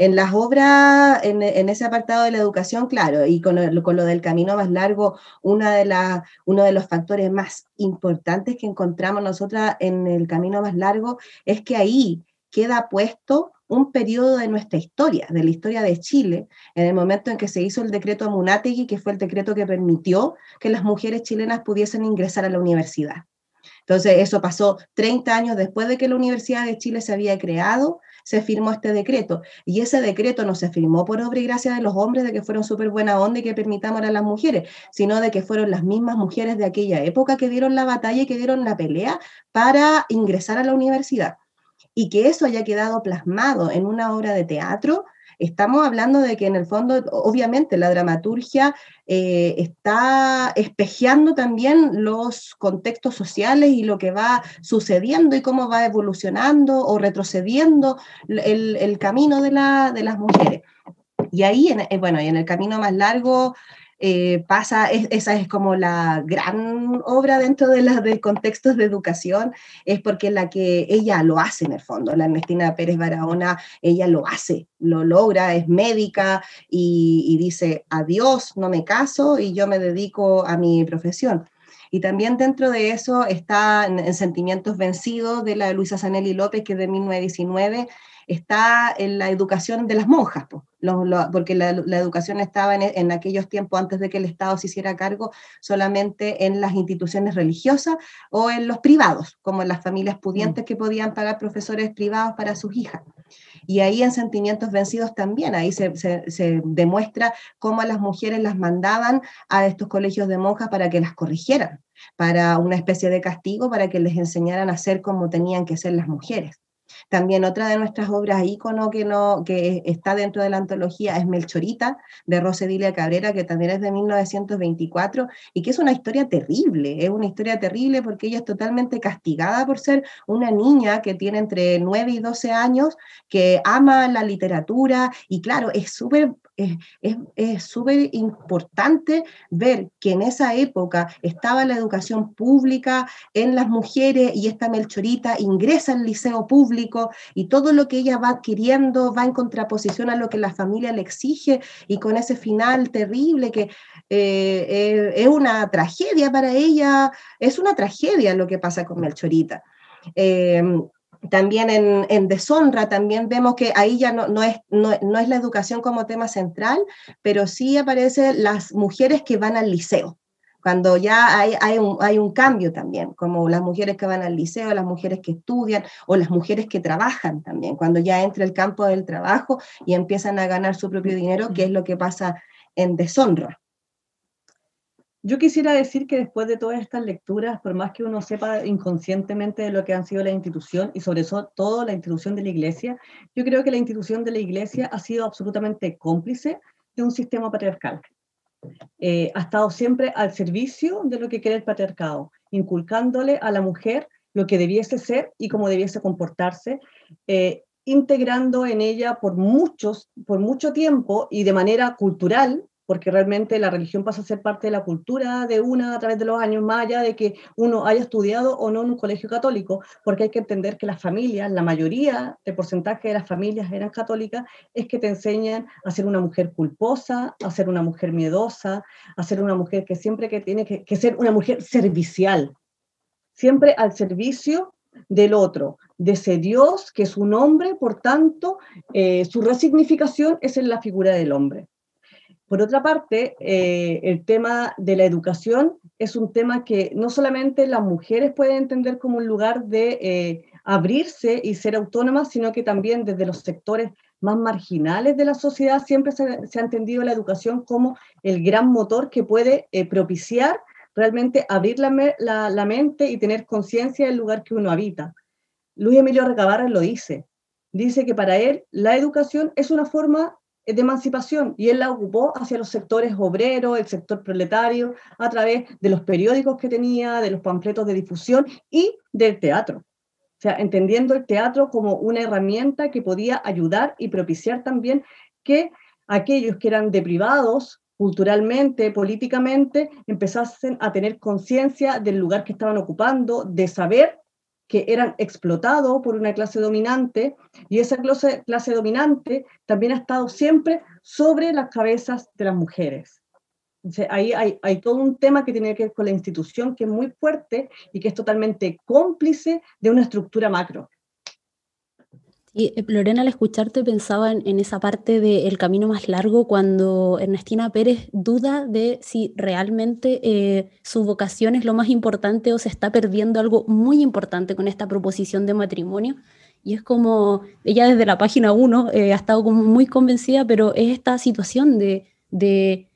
En las obras, en, ese apartado de la educación, claro, y con lo, del camino más largo, una de uno de los factores más importantes que encontramos nosotras en el camino más largo es que ahí queda puesto un periodo de nuestra historia, de la historia de Chile, en el momento en que se hizo el decreto Munategui, que fue el decreto que permitió que las mujeres chilenas pudiesen ingresar a la universidad. Entonces, eso pasó 30 años después de que la Universidad de Chile se había creado, se firmó este decreto. Y ese decreto no se firmó por obra y gracia de los hombres de que fueron súper buena onda y que permitamos a las mujeres, sino de que fueron las mismas mujeres de aquella época que dieron la batalla y que dieron la pelea para ingresar a la universidad. Y que eso haya quedado plasmado en una obra de teatro Estamos hablando de que en el fondo, obviamente, la dramaturgia eh, está espejeando también los contextos sociales y lo que va sucediendo y cómo va evolucionando o retrocediendo el, camino de, la, de, las mujeres. Y ahí, eh, bueno, y en el camino más largo, eh, pasa, esa es como la gran obra dentro de de contextos de educación, es porque la que ella lo hace en el fondo, la Ernestina Pérez Barahona, ella lo hace, lo logra, es médica y, dice, adiós, no me caso y yo me dedico a mi profesión. Y también dentro de eso está en, Sentimientos Vencidos de la Luisa Sanelli López, que es de 1919, está en la educación de las monjas, porque la, educación estaba en, aquellos tiempos antes de que el Estado se hiciera cargo solamente en las instituciones religiosas o en los privados, como en las familias pudientes mm. que podían pagar profesores privados para sus hijas. Y ahí en Sentimientos Vencidos también, ahí se, se demuestra cómo a las mujeres las mandaban a estos colegios de monjas para que las corrigieran, para una especie de castigo, para que les enseñaran a ser como tenían que ser las mujeres. También otra de nuestras obras ícono que, no, que está dentro de la antología es Melchorita, de Rosedilia Cabrera, que también es de 1924 y que es una historia terrible, es una historia terrible porque ella es totalmente castigada por ser una niña que tiene entre 9 y 12 años, que ama la literatura y claro, es súper es súper importante ver que en esa época estaba la educación pública en las mujeres y esta Melchorita ingresa al liceo público y todo lo que ella va adquiriendo va en contraposición a lo que la familia le exige y con ese final terrible que eh, es una tragedia para ella, es una tragedia lo que pasa con Melchorita. Eh, también en, Deshonra, también vemos que ahí ya no, no, es, no, es la educación como tema central, pero sí aparecen las mujeres que van al liceo, cuando ya hay, hay, un, hay, un, cambio también, como las mujeres que van al liceo, las mujeres que estudian o las mujeres que trabajan también, cuando ya entra el campo del trabajo y empiezan a ganar su propio dinero, que es lo que pasa en Deshonra. Yo quisiera decir que después de todas estas lecturas, por más que uno sepa inconscientemente de lo que han sido la institución y sobre todo la institución de la Iglesia, yo creo que la institución de la Iglesia ha sido absolutamente cómplice de un sistema patriarcal. Eh, ha estado siempre al servicio de lo que quiere el patriarcado, inculcándole a la mujer lo que debiese ser y cómo debiese comportarse, eh, integrando en ella por muchos, por mucho tiempo y de manera cultural porque realmente la religión pasa a ser parte de la cultura de una a través de los años, más allá de que uno haya estudiado o no en un colegio católico, porque hay que entender que las familias, la mayoría del porcentaje de las familias eran católicas, es que te enseñan a ser una mujer culposa, a ser una mujer miedosa, a ser una mujer que siempre que tiene que, ser una mujer servicial, siempre al servicio del otro, de ese Dios que es un hombre, por tanto, eh, su resignificación es en la figura del hombre. Por otra parte, eh, el tema de la educación es un tema que no solamente las mujeres pueden entender como un lugar de eh, abrirse y ser autónomas, sino que también desde los sectores más marginales de la sociedad siempre se, ha entendido la educación como el gran motor que puede eh, propiciar realmente abrir la, la mente y tener conciencia del lugar que uno habita. Luis Emilio Recabarra lo dice. Dice que para él la educación es una forma de emancipación y él la ocupó hacia los sectores obreros, el sector proletario, a través de los periódicos que tenía, de los panfletos de difusión y del teatro. O sea, entendiendo el teatro como una herramienta que podía ayudar y propiciar también que aquellos que eran deprivados culturalmente, políticamente, empezasen a tener conciencia del lugar que estaban ocupando, de saber que eran explotados por una clase dominante y esa clase, clase dominante también ha estado siempre sobre las cabezas de las mujeres. Entonces, ahí hay, hay, todo un tema que tiene que ver con la institución que es muy fuerte y que es totalmente cómplice de una estructura macro. Y eh, Lorena, al escucharte pensaba en, esa parte del camino más largo cuando Ernestina Pérez duda de si realmente eh, su vocación es lo más importante o se está perdiendo algo muy importante con esta proposición de matrimonio. Y es como, ella desde la página 1 eh, ha estado como muy convencida, pero es esta situación de, de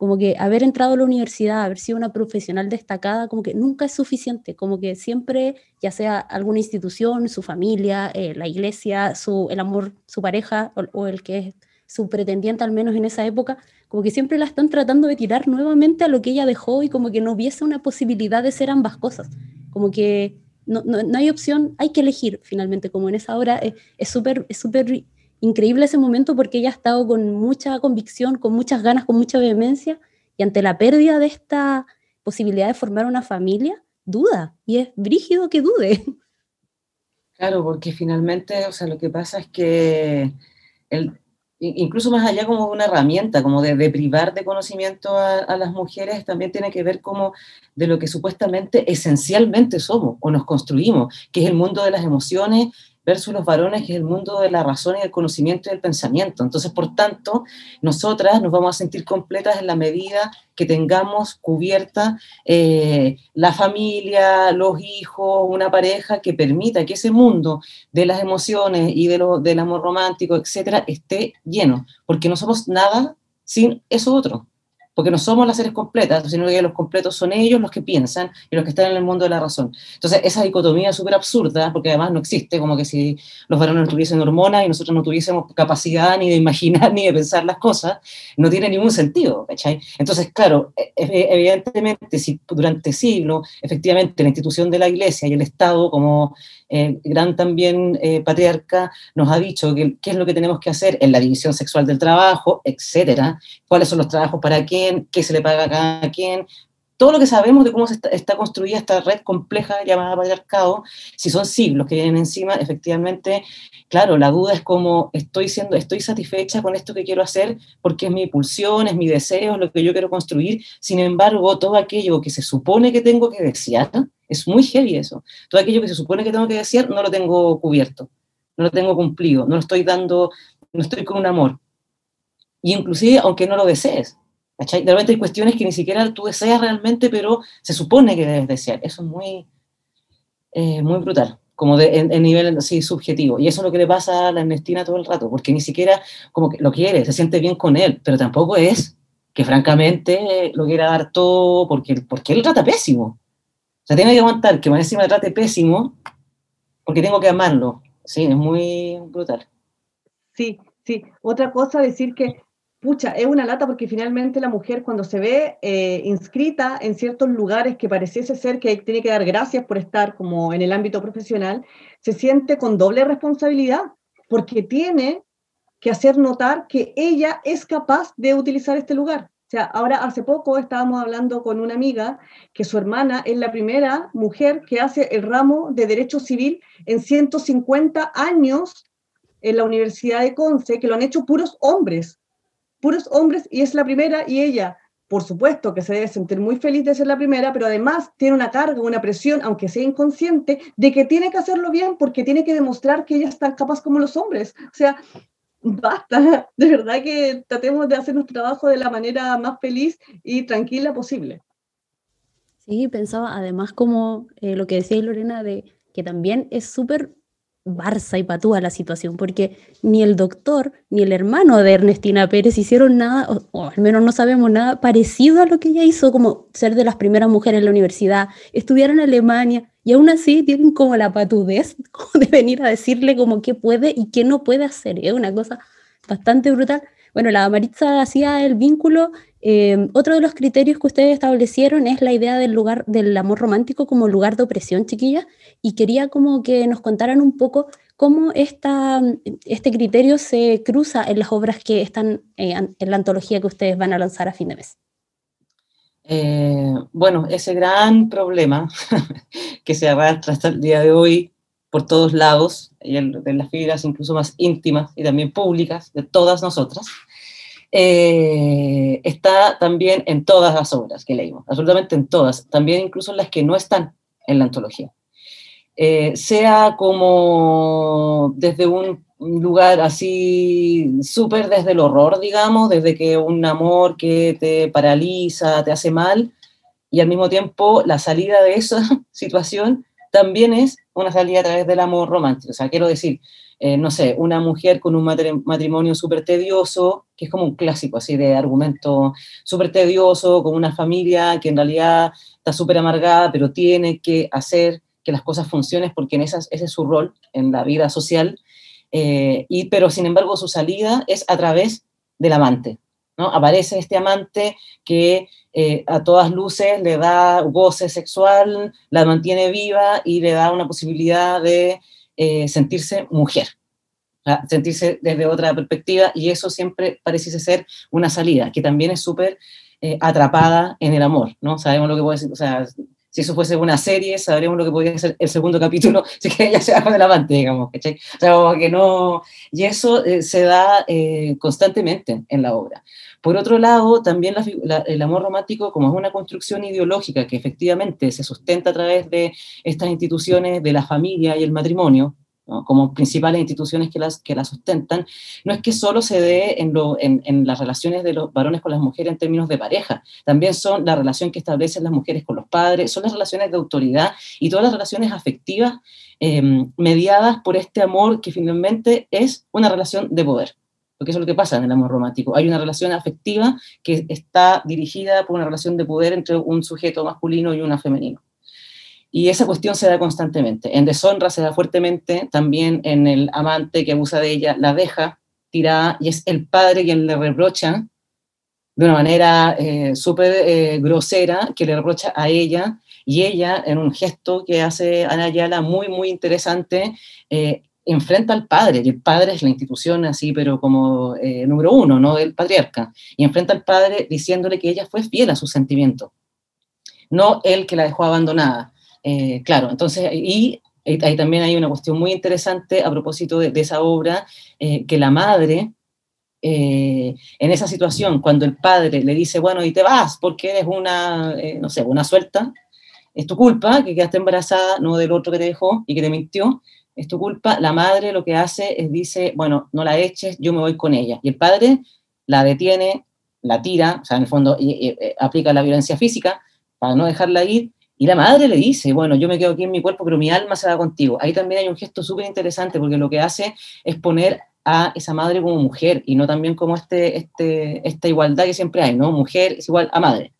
como que haber entrado a la universidad, haber sido una profesional destacada, como que nunca es suficiente, como que siempre, ya sea alguna institución, su familia, eh, la iglesia, su, el amor, su pareja o, el que es su pretendiente al menos en esa época, como que siempre la están tratando de tirar nuevamente a lo que ella dejó y como que no hubiese una posibilidad de ser ambas cosas, como que no, no, no hay opción, hay que elegir finalmente, como en esa hora eh, es súper es súper increíble ese momento porque ella ha estado con mucha convicción, con muchas ganas, con mucha vehemencia, y ante la pérdida de esta posibilidad de formar una familia, duda, y es brígido que dude. Claro, porque finalmente, o sea, lo que pasa es que el, incluso más allá como una herramienta, como de, privar de conocimiento a, las mujeres, también tiene que ver como de lo que supuestamente esencialmente somos o nos construimos, que es el mundo de las emociones versus los varones, que es el mundo de la razón y el conocimiento y el pensamiento. Entonces, por tanto, nosotras nos vamos a sentir completas en la medida que tengamos cubierta eh, la familia, los hijos, una pareja que permita que ese mundo de las emociones y de lo, del amor romántico, etcétera, esté lleno, porque no somos nada sin eso otro porque no somos las seres completas, sino que los completos son ellos los que piensan y los que están en el mundo de la razón. Entonces, esa dicotomía es súper absurda, porque además no existe, como que si los varones no tuviesen hormonas y nosotros no tuviésemos capacidad ni de imaginar ni de pensar las cosas, no tiene ningún sentido, ¿cachai? Entonces, claro, e, e, evidentemente, si durante siglos, efectivamente, la institución de la Iglesia y el Estado, como eh, gran también eh, patriarca, nos ha dicho qué es lo que tenemos que hacer en la división sexual del trabajo, etcétera, cuáles son los trabajos para quién, qué se le paga a cada todo lo que sabemos de cómo está, construida esta red compleja llamada patriarcado, si son siglos que vienen encima, efectivamente, claro, la duda es como estoy siendo, estoy satisfecha con esto que quiero hacer porque es mi pulsión, es mi deseo, es lo que yo quiero construir, sin embargo, todo aquello que se supone que tengo que desear, es muy heavy eso. Todo aquello que se supone que tengo que decir no lo tengo cubierto, no lo tengo cumplido, no lo estoy dando, no estoy con un amor. Y inclusive, aunque no lo desees, ¿cachai? De repente hay cuestiones que ni siquiera tú deseas realmente, pero se supone que debes desear. Eso es muy, eh, muy brutal, como de, en, nivel así subjetivo. Y eso es lo que le pasa a la Ernestina todo el rato, porque ni siquiera como que lo quiere, se siente bien con él, pero tampoco es que francamente lo quiera dar todo porque, porque él trata pésimo sea, tiene que aguantar que más encima me trate pésimo porque tengo que amarlo. Sí, es muy brutal. Sí, sí. Otra cosa, decir que, pucha, es una lata porque finalmente la mujer cuando se ve eh, inscrita en ciertos lugares que pareciese ser que tiene que dar gracias por estar como en el ámbito profesional, se siente con doble responsabilidad porque tiene que hacer notar que ella es capaz de utilizar este lugar. O sea, ahora hace poco estábamos hablando con una amiga que su hermana es la primera mujer que hace el ramo de Derecho Civil en 150 años en la Universidad de Conce, que lo han hecho puros hombres, puros hombres, y es la primera, y ella, por supuesto que se debe sentir muy feliz de ser la primera, pero además tiene una carga, una presión, aunque sea inconsciente, de que tiene que hacerlo bien porque tiene que demostrar que ella es tan capaz como los hombres. O sea, basta, de verdad que tratemos de hacer nuestro trabajo de la manera más feliz y tranquila posible. Sí, pensaba además como eh, lo que decía Lorena, de que también es súper Barça y patúa la situación, porque ni el doctor ni el hermano de Ernestina Pérez hicieron nada, o, al menos no sabemos nada parecido a lo que ella hizo, como ser de las primeras mujeres en la universidad, estudiar en Alemania, y aún así tienen como la patudez de venir a decirle como qué puede y qué no puede hacer. Es una cosa bastante brutal. Bueno, la Maritza hacía el vínculo. Eh, otro de los criterios que ustedes establecieron es la idea del lugar del amor romántico como lugar de opresión, chiquilla, y quería como que nos contaran un poco cómo esta, este criterio se cruza en las obras que están eh, en la antología que ustedes van a lanzar a fin de mes. Eh, bueno, ese gran problema que se arrastra hasta el día de hoy por todos lados, y en, las fibras incluso más íntimas y también públicas de todas nosotras, eh, está también en todas las obras que leímos, absolutamente en todas, también incluso en las que no están en la antología. Eh, sea como desde un un lugar así súper desde el horror, digamos, desde que un amor que te paraliza, te hace mal, y al mismo tiempo la salida de esa situación también es una salida a través del amor romántico. O sea, quiero decir, eh, no sé, una mujer con un matrimonio súper tedioso, que es como un clásico así de argumento súper tedioso, con una familia que en realidad está súper amargada, pero tiene que hacer que las cosas funcionen porque en esas, ese es su rol en la vida social eh, y, pero sin embargo su salida es a través del amante. ¿no? Aparece este amante que eh, a todas luces le da goce sexual, la mantiene viva y le da una posibilidad de eh, sentirse mujer, sentirse desde otra perspectiva y eso siempre parece ser una salida, que también es súper atrapada en el amor, ¿no? Sabemos lo que puede ser, o sea, si eso fuese una serie, sabremos lo que podría ser el segundo capítulo, si que ella se va con el amante, digamos, ¿cachai? O sea, que no... Y eso eh, se da eh, constantemente en la obra. Por otro lado, también el amor romántico, como es una construcción ideológica que efectivamente se sustenta a través de estas instituciones de la familia y el matrimonio, como principales instituciones que las, que sustentan, no es que solo se dé en, en, las relaciones de los varones con las mujeres en términos de pareja, también son la relación que establecen las mujeres con los padres, son las relaciones de autoridad y todas las relaciones afectivas em, mediadas por este amor que finalmente es una relación de poder. Porque eso es lo que pasa en el amor romántico. Hay una relación afectiva que está dirigida por una relación de poder entre un sujeto masculino y una femenino. Y esa cuestión se da constantemente. En deshonra se da fuertemente, también en el amante que abusa de ella, la deja tirada y es el padre quien le reprocha de una manera eh, súper eh, grosera, que le reprocha a ella y ella, en un gesto que hace Ana Ayala muy, muy interesante, eh, enfrenta al padre, y el padre es la institución así, pero como número uno, ¿no? Del patriarca, y enfrenta al padre diciéndole que ella fue fiel a sus sentimientos, no él que la dejó abandonada. Eh, claro, entonces, y ahí también hay una cuestión muy interesante a propósito de, esa obra, eh, que la madre, eh, en esa situación, cuando el padre le dice, bueno, y te vas porque eres una, no sé, una suelta, es tu culpa que quedaste embarazada, no del otro que te dejó y que te mintió, es tu culpa, la madre lo que hace es dice, bueno, no la eches, yo me voy con ella. Y el padre la detiene, la tira, o sea, en el fondo aplica la violencia física para no dejarla ir, y la madre le dice, bueno, yo me quedo aquí en mi cuerpo, pero mi alma se va contigo. Ahí también hay un gesto súper interesante porque lo que hace es poner a esa madre como mujer y no también como este, este, esta igualdad que siempre hay, ¿no? Mujer es igual a madre.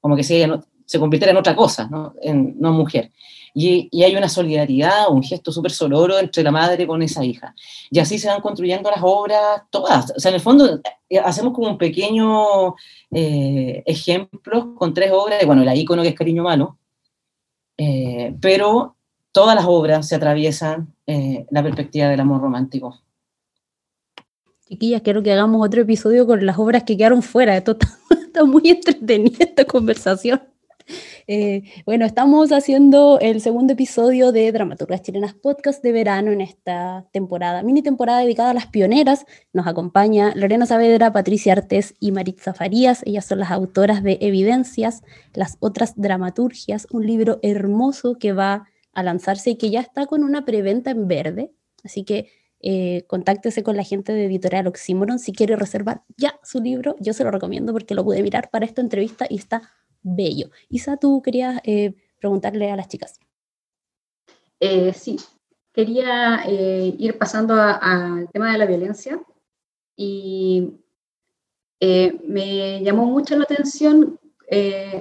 Como que si ella no, se convirtiera en otra cosa, ¿no? En, no mujer. Y, y, hay una solidaridad, un gesto súper sonoro entre la madre con esa hija. Y así se van construyendo las obras todas. O sea, en el fondo eh, hacemos como un pequeño eh, ejemplo con tres obras, bueno, la ícono que es Cariño Malo, eh, pero todas las obras se atraviesan eh, la perspectiva del amor romántico. Chiquillas, quiero que hagamos otro episodio con las obras que quedaron fuera. Esto está muy entretenida esta conversación. Eh, bueno, estamos haciendo el segundo episodio de Dramaturgas Chilenas Podcast de verano en esta temporada, mini temporada dedicada a las pioneras. Nos acompaña Lorena Saavedra, Patricia Artés y Maritza Farías. Ellas son las autoras de Evidencias, las otras dramaturgias, un libro hermoso que va a lanzarse y que ya está con una preventa en verde. Así que eh, contáctese con la gente de Editorial Oxymoron si quiere reservar ya su libro. Yo se lo recomiendo porque lo pude mirar para esta entrevista y está bello. Isa, tú querías eh, preguntarle a las chicas. Eh, sí, quería eh, ir pasando al tema de la violencia y me llamó mucho la atención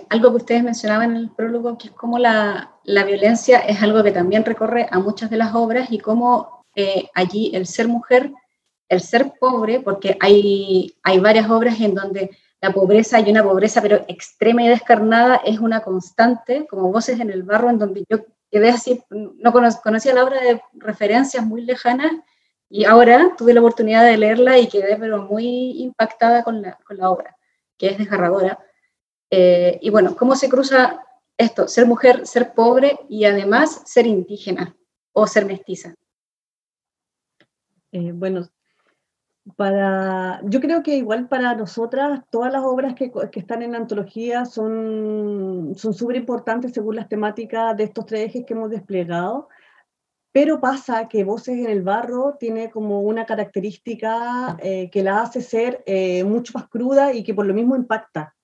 algo que ustedes mencionaban en el prólogo, que es cómo la, la, violencia es algo que también recorre a muchas de las obras y cómo allí el ser mujer, el ser pobre, porque hay, hay varias obras en donde la pobreza y una pobreza pero extrema y descarnada es una constante, como voces en el barro, en donde yo quedé así, no conocía la obra de referencias muy lejanas y ahora tuve la oportunidad de leerla y quedé pero muy impactada con la, con la obra, que es desgarradora. Eh, y bueno, ¿cómo se cruza esto? Ser mujer, ser pobre y además ser indígena o ser mestiza. Eh, bueno, para, yo creo que igual para nosotras todas las obras que, que están en la antología son súper importantes según las temáticas de estos tres ejes que hemos desplegado, pero pasa que Voces en el Barro tiene como una característica eh, que la hace ser eh, mucho más cruda y que por lo mismo impacta,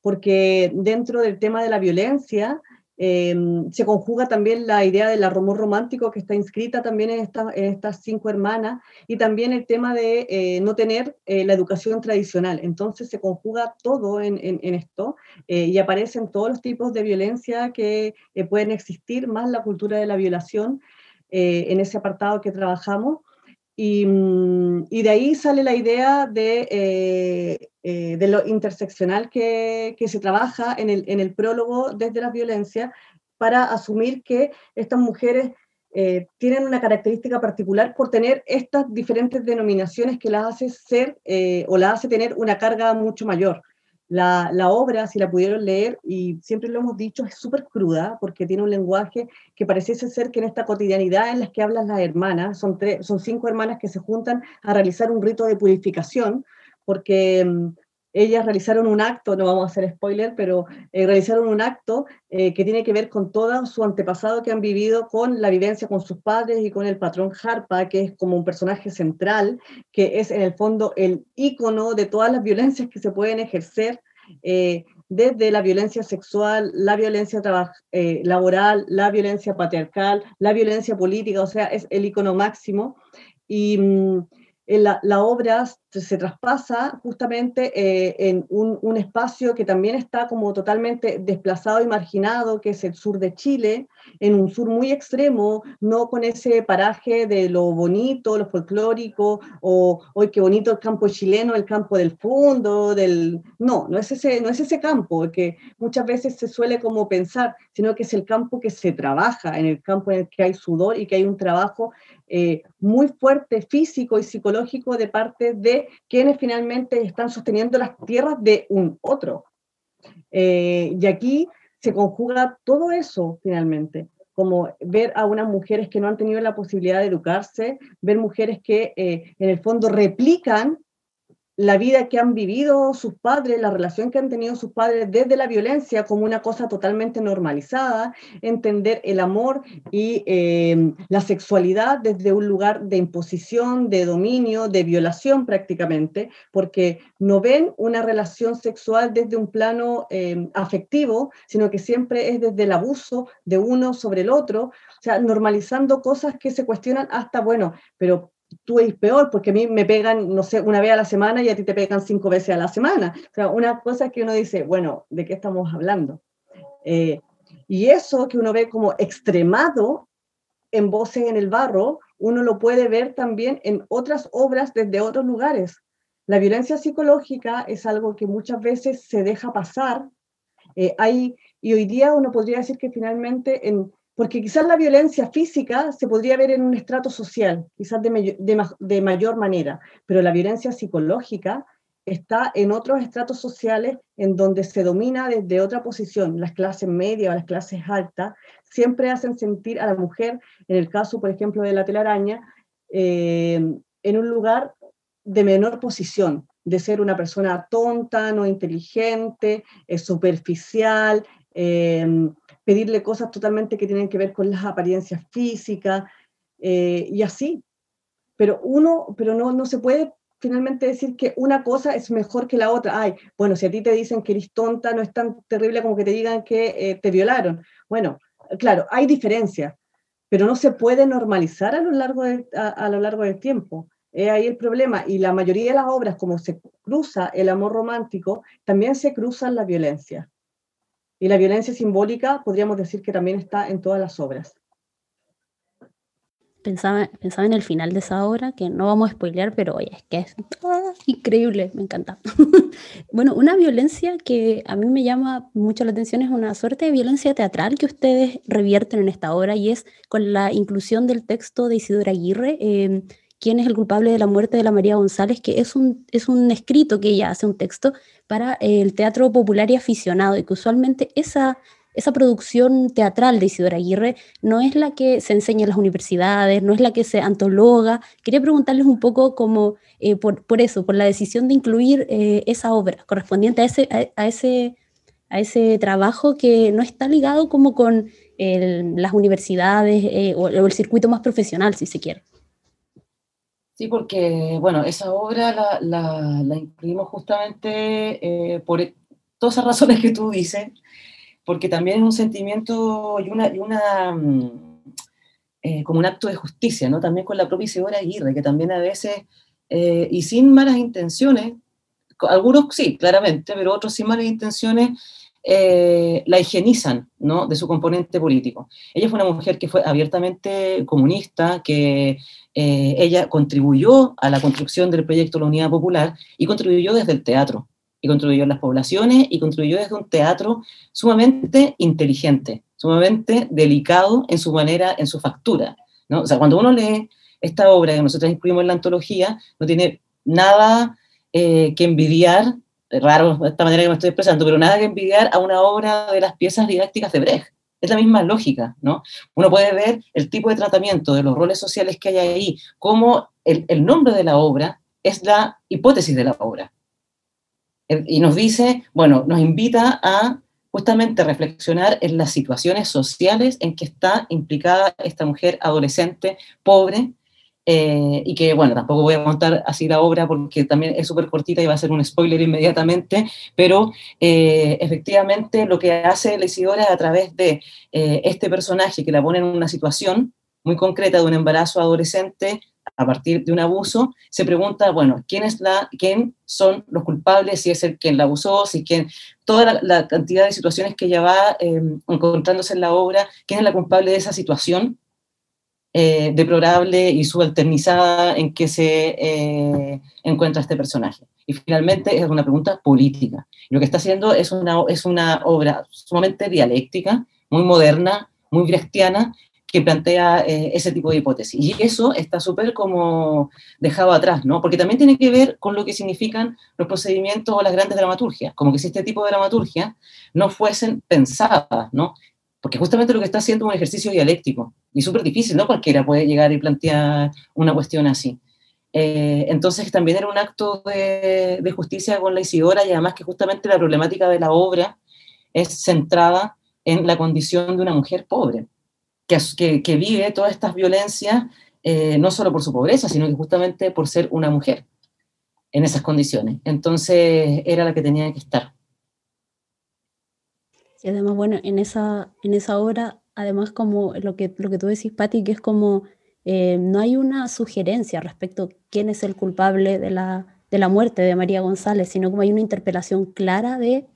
porque dentro del tema de la violencia Em, se conjuga también la idea del amor romántico que está inscrita también en, estas cinco hermanas y también el tema de eh, no tener eh, la educación tradicional. Entonces se conjuga todo en, esto eh, y aparecen todos los tipos de violencia que pueden existir, más la cultura de la violación en ese apartado que trabajamos. Mm, y, de ahí sale la idea de, eh, eh, de lo interseccional que, que, se trabaja en el, en el prólogo desde la violencia para asumir que estas mujeres eh, tienen una característica particular por tener estas diferentes denominaciones que las hace ser o las hace tener una carga mucho mayor. La, la, obra, si la pudieron leer, y siempre lo hemos dicho, es súper cruda porque tiene un lenguaje que pareciese ser que en esta cotidianidad en la que hablan las hermanas, son, tres, son cinco hermanas que se juntan a realizar un rito de purificación, porque mm, ellas realizaron un acto, no vamos a hacer spoiler, pero eh, realizaron un acto eh, que tiene que ver con todo su antepasado que han vivido con la vivencia con sus padres y con el patrón Harpa, que es como un personaje central, que es en el fondo el ícono de todas las violencias que se pueden ejercer. Eh, desde la violencia sexual, la violencia laboral, la violencia patriarcal, la violencia política, o sea, es el icono máximo. Y, mm, la, la, obra se traspasa justamente eh, en un, un, espacio que también está como totalmente desplazado y marginado, que es el sur de Chile, en un sur muy extremo, no con ese paraje de lo bonito, lo folclórico, o hoy qué bonito el campo chileno, el campo del fondo, del... No, no es ese, no es ese campo, que muchas veces se suele como pensar, sino que es el campo que se trabaja, en el campo en el que hay sudor y que hay un trabajo eh, muy fuerte físico y psicológico de parte de quienes finalmente están sosteniendo las tierras de un otro. Eh, y aquí se conjuga todo eso finalmente, como ver a unas mujeres que no han tenido la posibilidad de educarse, ver mujeres que eh, en el fondo replican la vida que han vivido sus padres, la relación que han tenido sus padres desde la violencia como una cosa totalmente normalizada, entender el amor y eh, la sexualidad desde un lugar de imposición, de dominio, de violación prácticamente, porque no ven una relación sexual desde un plano eh, afectivo, sino que siempre es desde el abuso de uno sobre el otro, o sea, normalizando cosas que se cuestionan hasta, bueno, pero tú eres peor porque a mí me pegan, no sé, una vez a la semana y a ti te pegan cinco veces a la semana. O sea, una cosa que uno dice, bueno, ¿de qué estamos hablando? Eh, y eso que uno ve como extremado en Voces en el Barro, uno lo puede ver también en otras obras desde otros lugares. La violencia psicológica es algo que muchas veces se deja pasar. Eh, hay, y hoy día uno podría decir que finalmente en, porque quizás la violencia física se podría ver en un estrato social, quizás de, de, mayor manera, pero la violencia psicológica está en otros estratos sociales en donde se domina desde otra posición. Las clases medias o las clases altas siempre hacen sentir a la mujer, en el caso, por ejemplo, de la telaraña, eh, en un lugar de menor posición, de ser una persona tonta, no inteligente, eh, superficial, eh, pedirle cosas totalmente que tienen que ver con las apariencias físicas eh, y así. Pero uno, pero no, no se puede finalmente decir que una cosa es mejor que la otra. Ay, bueno, si a ti te dicen que eres tonta, no es tan terrible como que te digan que eh, te violaron. Bueno, claro, hay diferencias, pero no se puede normalizar a lo largo, de, a, lo largo del tiempo. Es ahí el problema. Y la mayoría de las obras, como se cruza el amor romántico, también se cruzan la violencia. Y la violencia simbólica podríamos decir que también está en todas las obras. Pensaba, en el final de esa obra, que no vamos a spoilear, pero oye, es que es increíble, me encanta. bueno, una violencia que a mí me llama mucho la atención es una suerte de violencia teatral que ustedes revierten en esta obra y es con la inclusión del texto de Isidora Aguirre, eh, quién es el culpable de la muerte de la María González, que es un, es un escrito que ella hace, un texto para el teatro popular y aficionado, y que usualmente esa, esa producción teatral de Isidora Aguirre no es la que se enseña en las universidades, no es la que se antologa. Quería preguntarles un poco como, eh, por, por, eso, por la decisión de incluir eh, esa obra correspondiente a ese, a, ese, a ese trabajo que no está ligado como con las universidades eh, o el circuito más profesional, si se quiere. Sí, porque, bueno, esa obra la, la, incluimos justamente eh, por e, todas esas razones que tú dices, porque también es un sentimiento y una, y una mm, eh, como un acto de justicia, ¿no? También con la propia Isidora Aguirre, que también a veces, eh, y sin malas intenciones, algunos sí, claramente, pero otros sin malas intenciones, la higienizan ¿no? de su componente político. Ella fue una mujer que fue abiertamente comunista, que eh, ella contribuyó a la construcción del proyecto la Unidad Popular y contribuyó desde el teatro, y contribuyó en las poblaciones y contribuyó desde un teatro sumamente inteligente, sumamente delicado en su manera, en su factura. ¿no? O sea, cuando uno lee esta obra que nosotros incluimos en la antología, no tiene nada eh, que envidiar raro de esta manera que me estoy expresando, pero nada que envidiar a una obra de las piezas didácticas de Brecht. Es la misma lógica, ¿no? Uno puede ver el tipo de tratamiento de los roles sociales que hay ahí, como el, el nombre de la obra es la hipótesis de la obra. Y nos dice, bueno, nos invita a justamente reflexionar en las situaciones sociales en que está implicada esta mujer adolescente, pobre, eh, y que, bueno, tampoco voy a contar así la obra porque también es súper cortita y va a ser un spoiler inmediatamente, pero eh, efectivamente lo que hace la Isidora a través de eh, este personaje que la pone en una situación muy concreta de un embarazo adolescente a partir de un abuso, se pregunta, bueno, ¿quién, es la, quién son los culpables? Si es el quien la abusó, si quien, toda la, cantidad de situaciones que ella va encontrándose en la obra, ¿quién es la culpable de esa situación? Eh, deplorable y subalternizada en que se eh, encuentra este personaje. Y finalmente es una pregunta política. Lo que está haciendo es una, es una obra sumamente dialéctica, muy moderna, muy brechtiana, que plantea eh, ese tipo de hipótesis. Y eso está súper como dejado atrás, ¿no? Porque también tiene que ver con lo que significan los procedimientos o las grandes dramaturgias, como que si este tipo de dramaturgia no fuesen pensadas, ¿no? Porque justamente lo que está haciendo es un ejercicio dialéctico y súper difícil, ¿no? Cualquiera puede llegar y plantear una cuestión así. Eh, entonces también era un acto de, justicia con la Isidora y además que justamente la problemática de la obra es centrada en la condición de una mujer pobre, que, que, vive todas estas violencias eh, no solo por su pobreza, sino que justamente por ser una mujer en esas condiciones. Entonces era la que tenía que estar. Y además, bueno, en esa, en esa obra, además como lo que, lo que tú decís, Patti, que es como, eh, no hay una sugerencia respecto a quién es el culpable de la, de la muerte de María González, sino como hay una interpelación clara de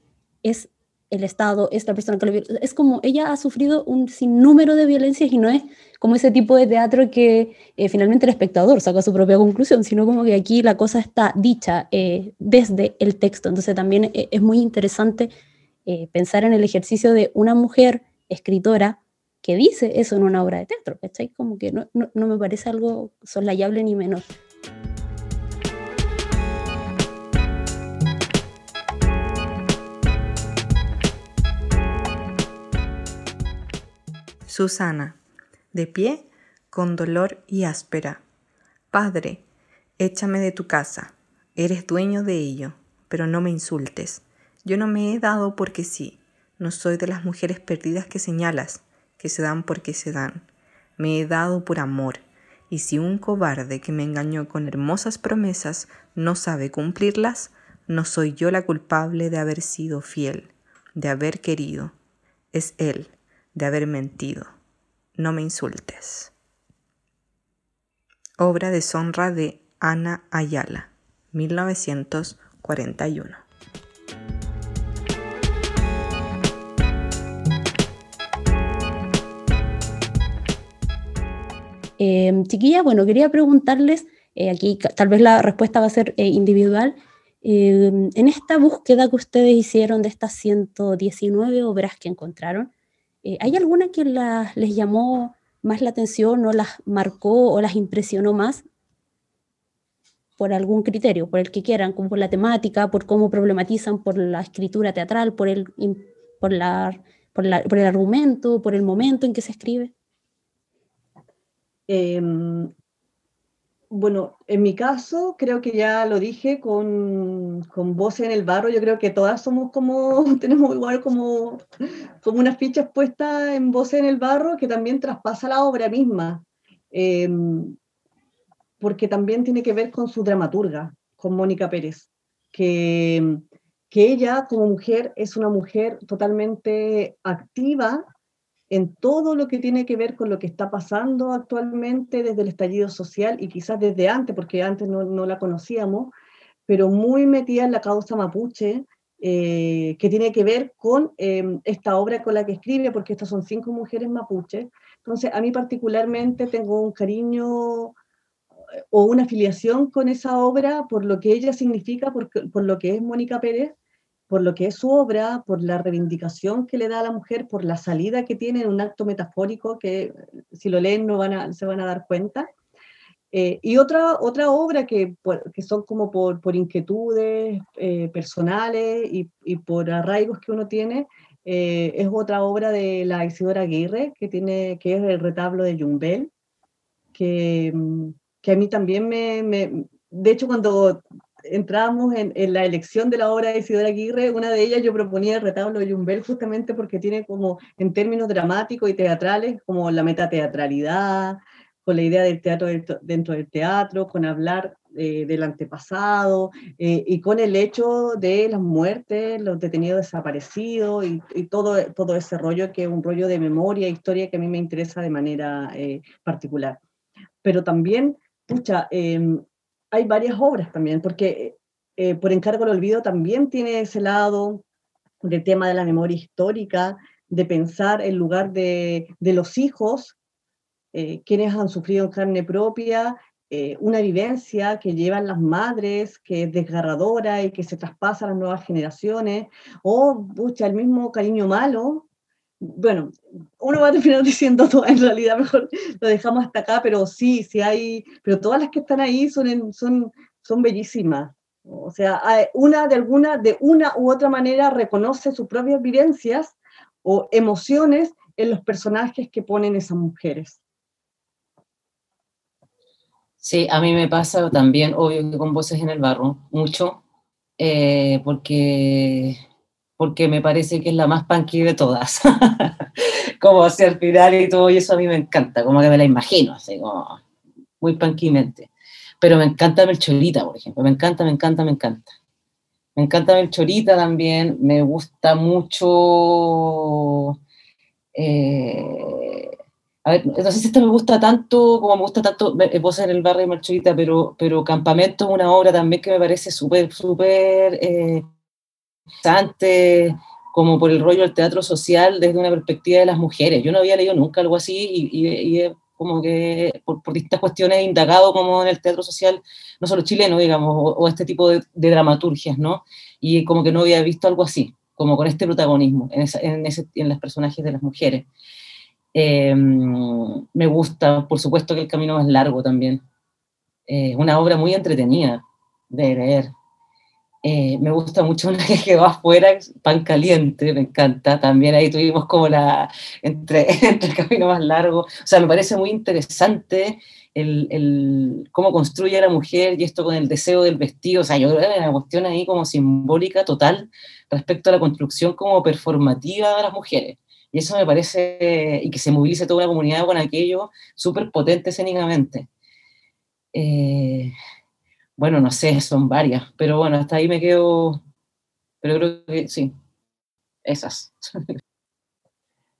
es el Estado, es la persona que lo Es como ella ha sufrido un sinnúmero de violencias y no es como ese tipo de teatro que eh, finalmente el espectador saca su propia conclusión, sino como que aquí la cosa está dicha eh, desde el texto. Entonces también es muy interesante eh, pensar en el ejercicio de una mujer escritora que dice eso en una obra de teatro, ¿cachai? Como que no, no me parece algo soslayable ni menor. Susana, de pie, con dolor y áspera. Padre, échame de tu casa, eres dueño de ello, pero no me insultes. Yo no me he dado porque sí, no soy de las mujeres perdidas que señalas, que se dan porque se dan. Me he dado por amor, y si un cobarde que me engañó con hermosas promesas no sabe cumplirlas, no soy yo la culpable de haber sido fiel, de haber querido. Es él, de haber mentido. No me insultes. Obra de Sonra de Ana Ayala, 1941. Eh, chiquilla, bueno, quería preguntarles, eh, aquí tal vez la respuesta va a ser eh, individual, em, en esta búsqueda que ustedes hicieron de estas 119 obras que encontraron, eh, ¿hay alguna que les llamó más la atención o las marcó o las impresionó más? por algún criterio, por el que quieran, como por la temática, por cómo problematizan, por la escritura teatral, por el, por, la, por, por el argumento, por el momento en que se escribe. Em, bueno, en mi caso, creo que ya lo dije con, con Voces en el Barro, yo creo que todas somos como, tenemos igual como, como unas fichas puestas en Voces en el Barro que también traspasa la obra misma, em, porque también tiene que ver con su dramaturga, con Mónica Pérez, que, que ella como mujer es una mujer totalmente activa en todo lo que tiene que ver con lo que está pasando actualmente desde el estallido social y quizás desde antes, porque antes no, la conocíamos, pero muy metida en la causa mapuche, eh, que tiene que ver con em, esta obra con la que escribe, porque estas son cinco mujeres mapuches. Entonces, a mí particularmente tengo un cariño eh, o una afiliación con esa obra por lo que ella significa, por, por lo que es Mónica Pérez, por lo que es su obra, por la reivindicación que le da a la mujer, por la salida que tiene en un acto metafórico que si lo leen no van a, se van a dar cuenta. Eh, y otra, otra obra que, que son como por, por inquietudes eh, personales y, y, por arraigos que uno tiene, eh, es otra obra de la Isidora Aguirre, que, tiene, que es el retablo de Jumbel, que, mm, que a mí también me, me, De hecho, cuando entrábamos en, la elección de la obra de Isidora Aguirre, una de ellas yo proponía el retablo de Jumbel justamente porque tiene como, en términos dramáticos y teatrales, como la metateatralidad, con la idea del teatro dentro del teatro, con hablar eh, del antepasado eh, y con el hecho de las muertes, los detenidos desaparecidos y, y, todo, todo ese rollo que es un rollo de memoria, historia que a mí me interesa de manera eh, particular. Pero también, pucha, em, hay varias obras también, porque eh, por encargo del olvido también tiene ese lado del tema de la memoria histórica, de pensar el lugar de, de los hijos eh, quienes han sufrido en carne propia eh, una vivencia que llevan las madres, que es desgarradora y que se traspasa a las nuevas generaciones, o, pucha, el mismo cariño malo. Bueno, uno va a terminar diciendo todo, en realidad mejor lo dejamos hasta acá, pero sí, sí hay, pero todas las que están ahí son, son, son bellísimas. O sea, una de alguna, de una u otra manera reconoce sus propias vivencias o emociones en los personajes que ponen esas mujeres. Sí, a mí me pasa también, obvio que con Voces en el Barro, mucho, eh, porque, porque me parece que es la más punky de todas. como hacer final y todo, y eso a mí me encanta, como que me la imagino, así como muy punkymente. Pero me encanta Melchorita, por ejemplo, me encanta, me encanta, me encanta. Me encanta Melchorita también, me gusta mucho... Eh, a ver, no sé si esto me gusta tanto como me gusta tanto Voces en el barrio de Marchorita, pero, pero Campamento es una obra también que me parece súper, súper eh, interesante, como por el rollo del teatro social desde una perspectiva de las mujeres. Yo no había leído nunca algo así y, y, y como que por, por, distintas cuestiones indagado como en el teatro social, no solo chileno, digamos, o, o este tipo de, de, dramaturgias, ¿no? Y como que no había visto algo así, como con este protagonismo en, esa, en, ese, en los personajes de las mujeres. Eh, me gusta, por supuesto que el camino es largo también. Es eh, una obra muy entretenida de leer. Eh, me gusta mucho una que quedó afuera, Pan Caliente, me encanta. También ahí tuvimos como la, entre, entre el camino más largo. O sea, me parece muy interesante el, el, cómo construye a la mujer y esto con el deseo del vestido. O sea, yo creo que hay una cuestión ahí como simbólica total respecto a la construcción como performativa de las mujeres. Y eso me parece, y que se movilice toda una comunidad con aquello, súper potente escénicamente. Eh, bueno, no sé, son varias, pero bueno, hasta ahí me quedo, pero creo que sí, esas.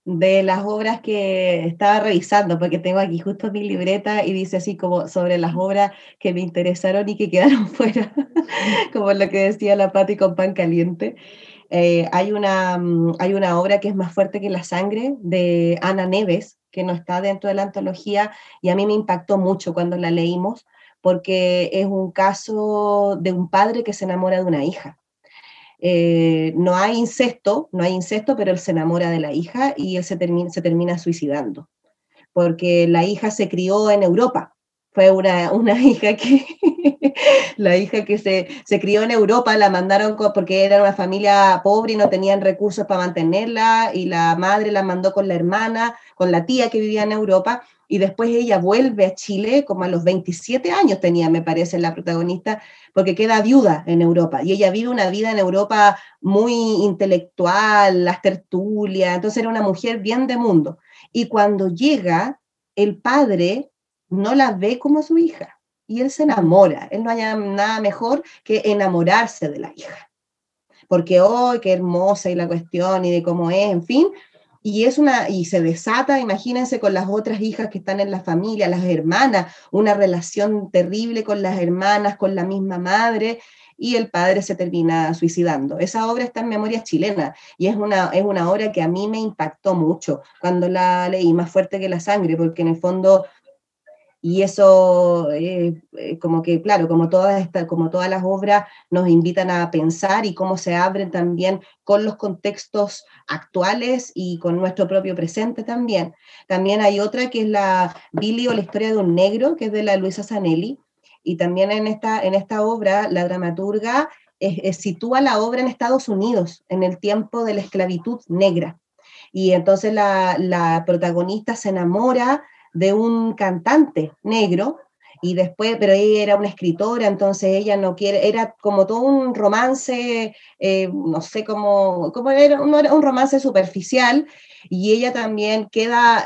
De las obras que estaba revisando, porque tengo aquí justo mi libreta y dice así como sobre las obras que me interesaron y que quedaron fuera, como lo que decía la Pati con pan caliente. Eh, hay, una, mm, hay una obra que es más fuerte que la sangre de Ana Neves, que no está dentro de la antología y a mí me impactó mucho cuando la leímos, porque es un caso de un padre que se enamora de una hija. Eh, no hay incesto, no hay incesto, pero él se enamora de la hija y él se termina, se termina suicidando, porque la hija se crió en Europa, fue una, una hija que, la hija que se, se, crió en Europa, la mandaron porque era una familia pobre y no tenían recursos para mantenerla, y la madre la mandó con la hermana, con la tía que vivía en Europa, y después ella vuelve a Chile, como a los 27 años tenía, me parece, la protagonista, porque queda viuda en Europa, y ella vive una vida en Europa muy intelectual, las tertulias, entonces era una mujer bien de mundo. Y cuando llega, el padre no la ve como su hija y él se enamora. Él no hay nada mejor que enamorarse de la hija. Porque hoy, oh, qué hermosa y la cuestión y de cómo es, en fin. Y es una, y se desata, imagínense, con las otras hijas que están en la familia, las hermanas, una relación terrible con las hermanas, con la misma madre, y el padre se termina suicidando. Esa obra está en memoria chilena y es una, es una obra que a mí me impactó mucho cuando la leí, más fuerte que la sangre, porque en el fondo y eso, eh, eh, como que, claro, como todas, esta, como todas las obras nos invitan a pensar y cómo se abren también con los contextos actuales y con nuestro propio presente también. También hay otra que es la Billy o la historia de un negro, que es de la Luisa Zanelli, y también en esta, en esta obra la dramaturga sitúa la obra en Estados Unidos, en el tiempo de la esclavitud negra. Y entonces la protagonista se enamora de un cantante negro y después, pero ella era una escritora, entonces ella no quiere, era como todo un romance, eh, no sé cómo, cómo era, un, un romance superficial, y ella también queda,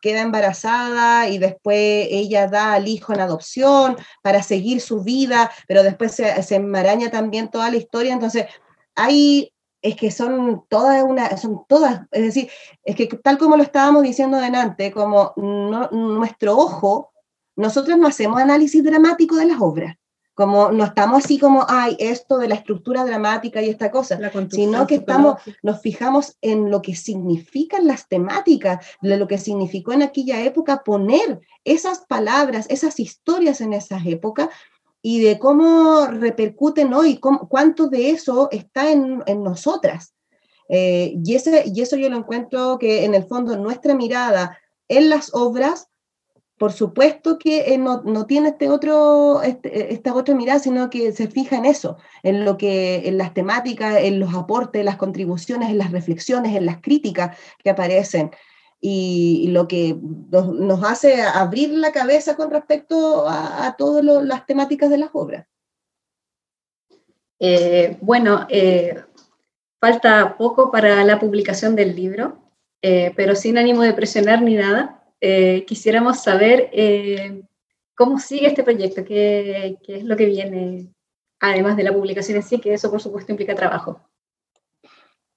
queda embarazada y después ella da al hijo en adopción para seguir su vida, pero después se, se enmaraña también toda la historia, entonces hay es que son todas una, son todas, es decir, es que tal como lo estábamos diciendo adelante, como nuestro ojo, nosotros no hacemos análisis dramático de las obras, como no estamos así como, ay, esto de la estructura dramática y esta cosa, sino que estamos, nos fijamos en lo que significan las temáticas, de lo que significó en aquella época poner esas palabras, esas historias en esas épocas, y de cómo repercuten hoy, cuánto de eso está en, nosotras. Eh, y, ese, y eso yo lo encuentro que en el fondo nuestra mirada en las obras, por supuesto que eh, no, tiene este otro, este, esta otra mirada, sino que se fija en eso, en lo que, en las temáticas, en los aportes, las contribuciones, en las reflexiones, en las críticas que aparecen y, lo que nos, hace abrir la cabeza con respecto a, todas las temáticas de las obras. Eh, bueno, eh, falta poco para la publicación del libro, eh, pero sin ánimo de presionar ni nada. quisiéramos saber cómo sigue este proyecto, qué, qué es lo que viene, además de la publicación en sí, que eso por supuesto implica trabajo.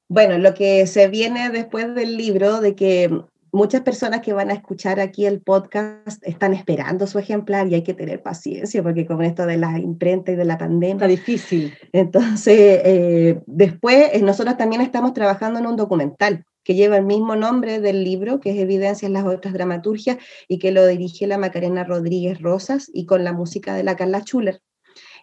Bueno, lo que se viene después del libro, de que muchas personas que van a escuchar aquí el podcast están esperando su ejemplar y hay que tener paciencia porque con esto de la imprenta y de la pandemia... Está difícil. Entonces, eh, después eh, nosotros también estamos trabajando en un documental que lleva el mismo nombre del libro, que es Evidencias en las otras dramaturgias, y que lo dirige la Macarena Rodríguez Rosas y con la música de la Carla Schuller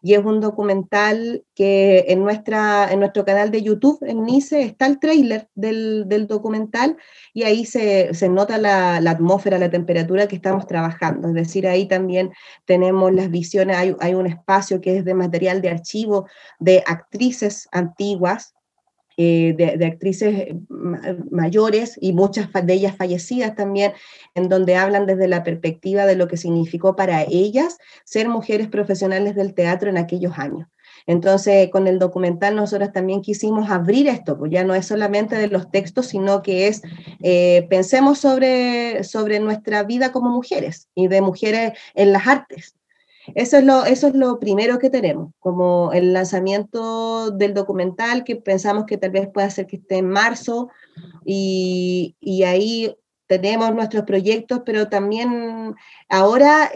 y es un documental que en, nuestra, en nuestro canal de YouTube, en Nice, está el trailer del, del documental y ahí se, se nota la, la, atmósfera, la temperatura que estamos trabajando. Es decir, ahí también tenemos las visiones, hay, hay un espacio que es de material de archivo de actrices antiguas eh, de, actrices eh, mayores y muchas de ellas fallecidas también, en donde hablan desde la perspectiva de lo que significó para ellas ser mujeres profesionales del teatro en aquellos años. Entonces, con el documental nosotros también quisimos abrir esto, pues ya no es solamente de los textos, sino que es, eh, pensemos sobre, sobre nuestra vida como mujeres y de mujeres en las artes. Eso es, lo, eso es lo primero que tenemos, como el lanzamiento del documental, que pensamos que tal vez pueda ser que esté en marzo, y, y ahí tenemos nuestros proyectos, pero también ahora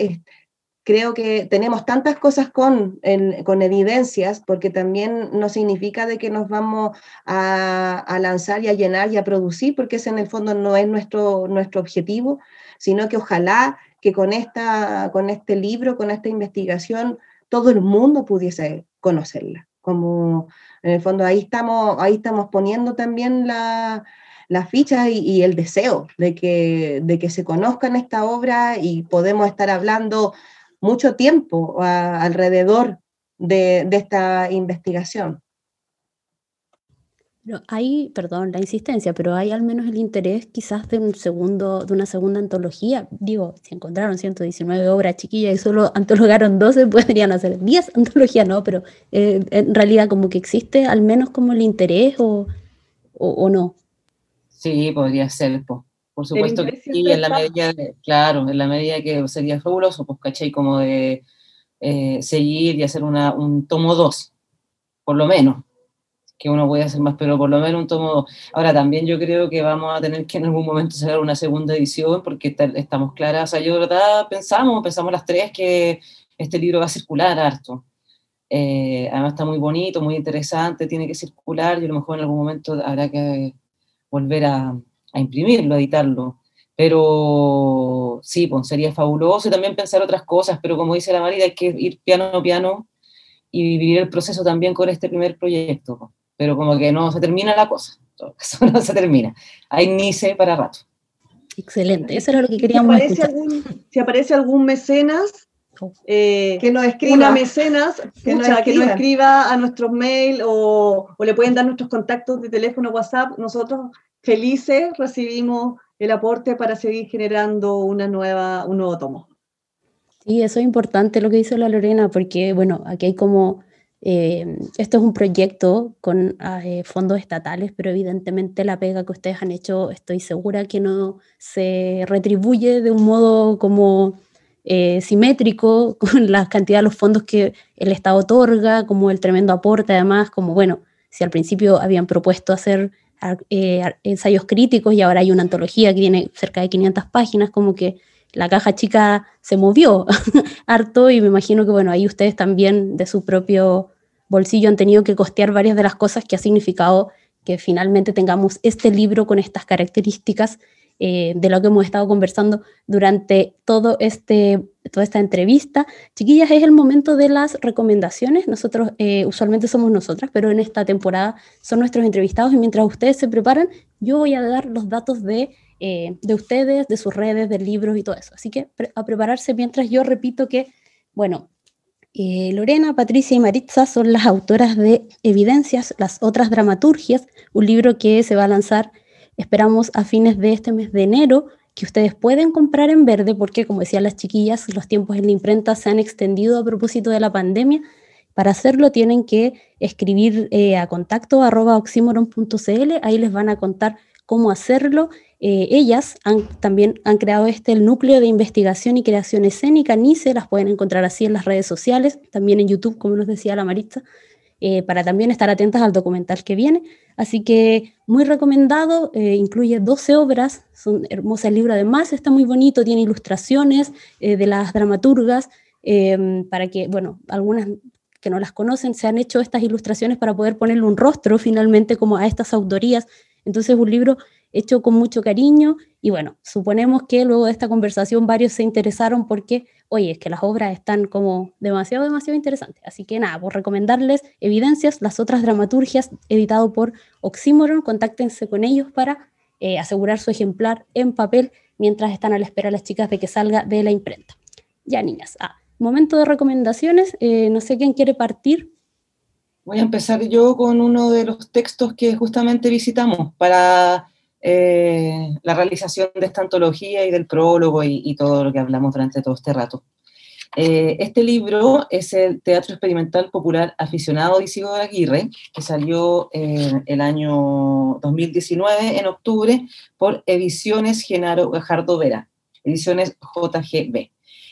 creo que tenemos tantas cosas con, con evidencias, porque también no significa de que nos vamos a, a, lanzar y a llenar y a producir, porque ese en el fondo no es nuestro, nuestro objetivo, sino que ojalá que con, esta, con este libro, con esta investigación, todo el mundo pudiese conocerla. Como en el fondo ahí estamos, ahí estamos poniendo también la, la ficha y, el deseo de que, de que se conozcan esta obra y podemos estar hablando mucho tiempo alrededor de, de esta investigación. Pero hay, perdón, la insistencia, pero hay al menos el interés quizás de un segundo, de una segunda antología. Digo, si encontraron 119 obras chiquillas y solo antologaron 12, podrían hacer 10 antologías, ¿no? Pero eh, en realidad como que existe al menos como el interés o, o, no. Sí, podría ser, por supuesto que sí, en la medida, claro, en la medida que sería fabuloso, pues, ¿cachai? Como de eh, seguir y hacer una, un tomo 2, por lo menos que uno puede hacer más, pero por lo menos un tomo. Ahora también yo creo que vamos a tener que en algún momento sacar una segunda edición porque estamos claras. O sea, yo de verdad pensamos, pensamos las tres que este libro va a circular harto. Eh, además está muy bonito, muy interesante, tiene que circular y a lo mejor en algún momento habrá que volver a, a imprimirlo, a editarlo. Pero sí, pues sería fabuloso y también pensar otras cosas, pero como dice la Marida, hay que ir piano a piano y vivir el proceso también con este primer proyecto, pero como que no se termina la cosa, eso no se termina, hay nice para rato. Excelente, eso era lo que queríamos si aparece algún, si aparece algún mecenas, oh. eh, que nos escriba. Una mecenas, que, nos escriba. a nuestros mail o, o, le pueden dar nuestros contactos de teléfono WhatsApp. Nosotros felices recibimos el aporte para seguir generando una nueva, un nuevo tomo. Sí, eso es importante lo que dice la Lorena, porque bueno, aquí hay como, eh, esto es un proyecto con eh, fondos estatales, pero evidentemente la pega que ustedes han hecho, estoy segura que no se retribuye de un modo como eh, simétrico con la cantidad de los fondos que el Estado otorga, como el tremendo aporte, además, como bueno, si al principio habían propuesto hacer ensayos críticos y ahora hay una antología que tiene cerca de 500 páginas, como que la caja chica se movió harto y me imagino que, bueno, ahí ustedes también de su propio bolsillo han tenido que costear varias de las cosas que ha significado que finalmente tengamos este libro con estas características eh, de lo que hemos estado conversando durante todo este, toda esta entrevista. Chiquillas, es el momento de las recomendaciones. Nosotros eh, usualmente somos nosotras, pero en esta temporada son nuestros entrevistados y mientras ustedes se preparan, yo voy a dar los datos de eh, de ustedes, de sus redes, de libros y todo eso. Así que a prepararse mientras yo repito que, bueno, Lorena, Patricia y Maritza son las autoras de Evidencias, las otras dramaturgias, un libro que se va a lanzar, esperamos, a fines de este mes de enero, que ustedes pueden comprar en verde, porque como decían las chiquillas, los tiempos en la imprenta se han extendido a propósito de la pandemia. Para hacerlo tienen que escribir eh, a contacto arroba ahí les van a contar cómo hacerlo. Eh, ellas también han creado este el núcleo de investigación y creación escénica, NICE, las pueden encontrar así en las redes sociales, también en YouTube, como nos decía la Marista, eh, para también estar atentas al documental que viene. Así que muy recomendado, eh, incluye 12 obras, son hermosas el libro además, está muy bonito, tiene ilustraciones de las dramaturgas, para que, bueno, algunas que no las conocen, se han hecho estas ilustraciones para poder ponerle un rostro finalmente como a estas autorías. Entonces un libro hecho con mucho cariño y bueno, suponemos que luego de esta conversación varios se interesaron porque, oye, es que las obras están como demasiado, demasiado interesantes. Así que nada, por recomendarles Evidencias, las otras dramaturgias, editado por Oxymoron, contáctense con ellos para eh, asegurar su ejemplar en papel mientras están a la espera las chicas de que salga de la imprenta. Ya, niñas, ah, momento de recomendaciones, eh, no sé quién quiere partir. Voy a empezar yo con uno de los textos que justamente visitamos para eh, la realización de esta antología y del prólogo y, todo lo que hablamos durante todo este rato. Eh, este libro es el Teatro Experimental Popular Aficionado de Isidoro Aguirre, que salió en el año 2019, en octubre, por Ediciones Genaro Gajardo Vera, Ediciones JGB,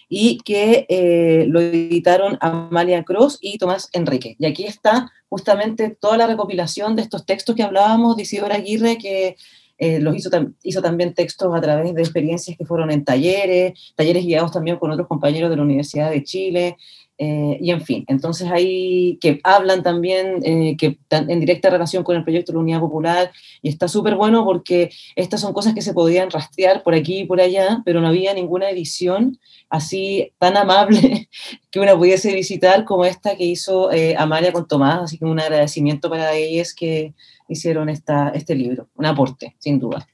y que eh, lo editaron Amalia Cross y Tomás Enrique. Y aquí está justamente toda la recopilación de estos textos que hablábamos de Isidoro Aguirre, que eh, los hizo, hizo también textos a través de experiencias que fueron en talleres, talleres guiados también con otros compañeros de la Universidad de Chile, eh, y en fin, entonces ahí que hablan también, eh, que en directa relación con el proyecto de la Unidad Popular, y está súper bueno porque estas son cosas que se podían rastrear por aquí y por allá, pero no había ninguna edición así tan amable que una pudiese visitar como esta que hizo Amalia con Tomás, así que un agradecimiento para ellas que hicieron esta, este libro, un aporte, sin duda.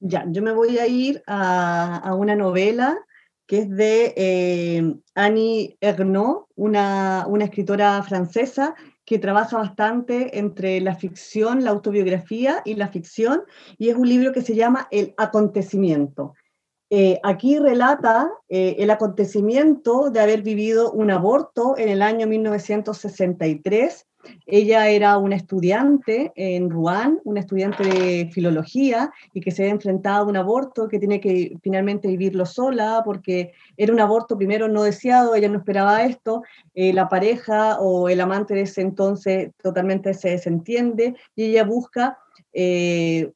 Ya, yo me voy a ir a, una novela que es de eh, Annie Ernaux, una, una escritora francesa que trabaja bastante entre la ficción, la autobiografía y la ficción, y es un libro que se llama El acontecimiento. Eh, aquí relata eh, el acontecimiento de haber vivido un aborto en el año 1963 ella era una estudiante en Rouen, una estudiante de filología y que se había enfrentado a un aborto que tiene que finalmente vivirlo sola porque era un aborto primero no deseado, ella no esperaba esto, eh, la pareja o el amante de ese entonces totalmente se desentiende y ella busca eh,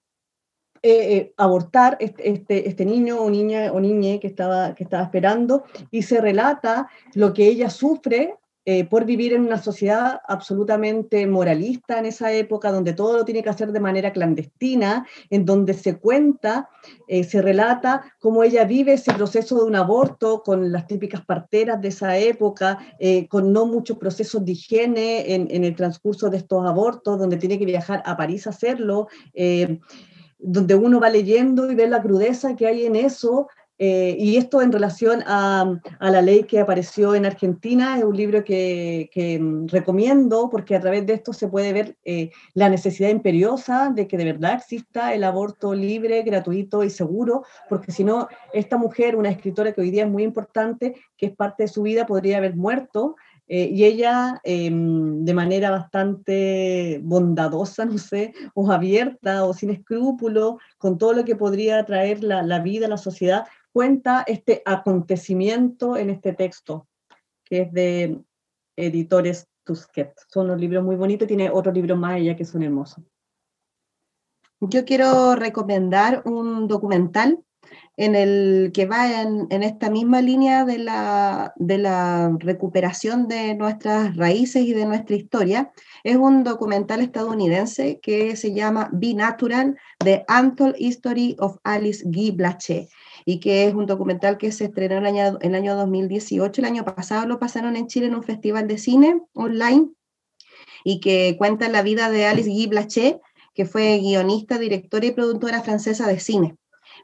eh, abortar este, este, este, niño o niña o niña que estaba, que estaba esperando y se relata lo que ella sufre eh, por vivir en una sociedad absolutamente moralista en esa época, donde todo lo tiene que hacer de manera clandestina, en donde se cuenta, eh, se relata cómo ella vive ese proceso de un aborto con las típicas parteras de esa época, eh, con no muchos procesos de higiene en, en, el transcurso de estos abortos, donde tiene que viajar a París a hacerlo donde uno va leyendo y ve la crudeza que hay en eso, eh, y esto en relación a, a, la ley que apareció en Argentina, es un libro que, que mm, recomiendo porque a través de esto se puede ver eh, la necesidad imperiosa de que de verdad exista el aborto libre, gratuito y seguro, porque si no, esta mujer, una escritora que hoy día es muy importante, que es parte de su vida, podría haber muerto. Eh, y ella, em, de manera bastante bondadosa, no sé, o abierta o sin escrúpulo, con todo lo que podría traer la, la vida a la sociedad, cuenta este acontecimiento en este texto, que es de Editores Tusquet. Son unos libros muy bonitos, tiene otros libros más allá que son hermosos. Yo quiero recomendar un documental en el que va en, en esta misma línea de la, de la, recuperación de nuestras raíces y de nuestra historia. Es un documental estadounidense que se llama Be Natural, The Untold History of Alice Guy Blaché y que es un documental que se estrenó el año, el año 2018. El año pasado lo pasaron en Chile en un festival de cine online y que cuenta la vida de Alice Guy Blaché, que fue guionista, directora y productora francesa de cine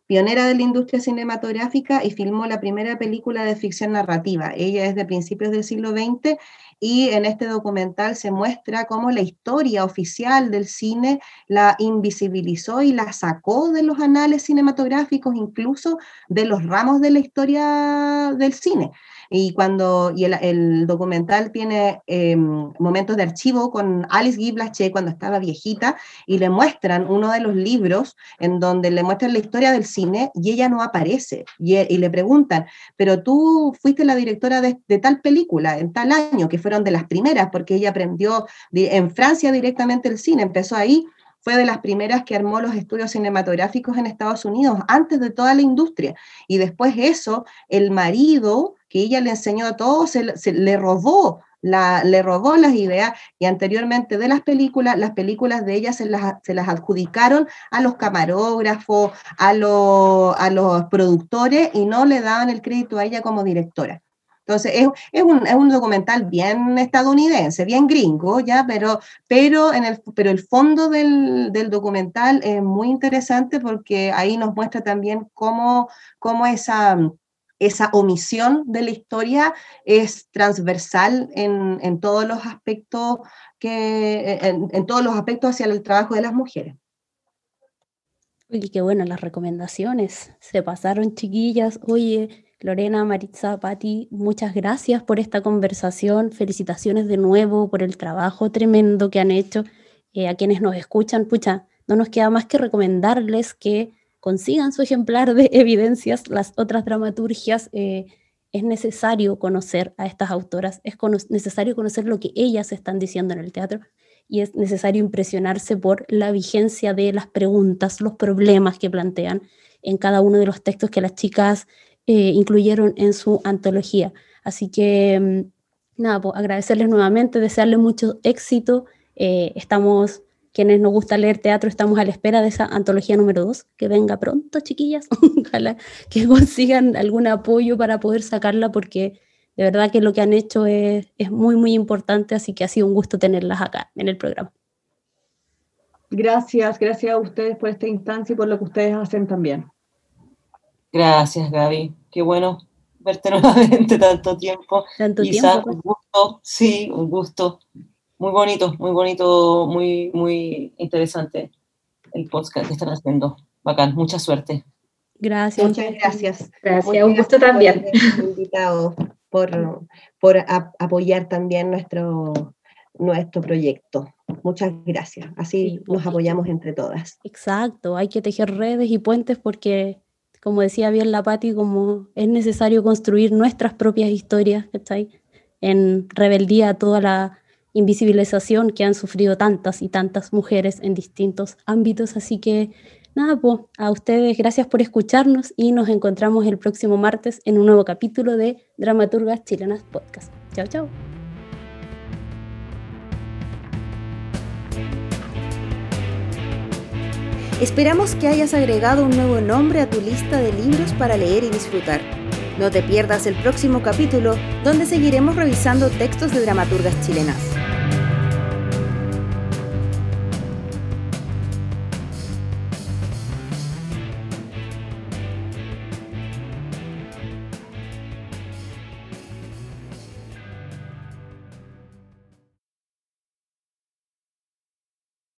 pionera de la industria cinematográfica y filmó la primera película de ficción narrativa. Ella es de principios del siglo XX y en este documental se muestra cómo la historia oficial del cine la invisibilizó y la sacó de los anales cinematográficos, incluso de los ramos de la historia del cine. Y cuando y el, documental tiene em, momentos de archivo con Alice Guy Blaché cuando estaba viejita y le muestran uno de los libros en donde le muestran la historia del cine y ella no aparece. Y, y le preguntan, pero tú fuiste la directora de, de, tal película en tal año, que fueron de las primeras, porque ella aprendió en Francia directamente el cine, empezó ahí fue de las primeras que armó los estudios cinematográficos en Estados Unidos, antes de toda la industria. Y después eso, el marido que ella le enseñó a todos, se, le robó la, le robó las ideas y anteriormente de las películas, las películas de ella se las, se las adjudicaron a los camarógrafos, a, a los productores y no le daban el crédito a ella como directora. Entonces, es, es, un, es, un, documental bien estadounidense, bien gringo, ¿ya? Pero, pero, en el, pero el fondo del, del, documental es muy interesante porque ahí nos muestra también cómo, cómo esa esa omisión de la historia es transversal en, en todos los aspectos que en, todos los aspectos hacia el trabajo de las mujeres. Y qué bueno las recomendaciones. Se pasaron chiquillas. Oye, Lorena, Maritza, Patti, muchas gracias por esta conversación. Felicitaciones de nuevo por el trabajo tremendo que han hecho. Eh, a quienes nos escuchan, pucha, no nos queda más que recomendarles que consigan su ejemplar de evidencias, las otras dramaturgias, eh, es necesario conocer a estas autoras, es necesario conocer lo que ellas están diciendo en el teatro y es necesario impresionarse por la vigencia de las preguntas, los problemas que plantean en cada uno de los textos que las chicas eh, incluyeron en su antología. Así que, mm, nada, pues agradecerles nuevamente, desearles mucho éxito. Eh, estamos quienes nos gusta leer teatro estamos a la espera de esa antología número 2, que venga pronto, chiquillas. Ojalá que consigan algún apoyo para poder sacarla, porque de verdad que lo que han hecho es, es muy, muy importante, así que ha sido un gusto tenerlas acá en el programa. Gracias, gracias a ustedes por esta instancia y por lo que ustedes hacen también. Gracias, Gaby. Qué bueno verte nuevamente tanto tiempo. Tanto tiempo. Pues. Un gusto, sí, un gusto muy bonito, muy bonito, muy, muy interesante el podcast que están haciendo. Bacán, mucha suerte. Gracias. Muchas gracias. Gracias, un gusto también. Invitado por, por apoyar también nuestro, nuestro proyecto. Muchas gracias. Así nos apoyamos entre todas. Exacto, hay que tejer redes y puentes porque, como decía bien la Patti, como es necesario construir nuestras propias historias, ¿está En rebeldía a toda la invisibilización que han sufrido tantas y tantas mujeres en distintos ámbitos. Así que nada, pues a ustedes gracias por escucharnos y nos encontramos el próximo martes en un nuevo capítulo de Dramaturgas Chilenas Podcast. Chao, chao. Esperamos que hayas agregado un nuevo nombre a tu lista de libros para leer y disfrutar. No te pierdas el próximo capítulo donde seguiremos revisando textos de dramaturgas chilenas.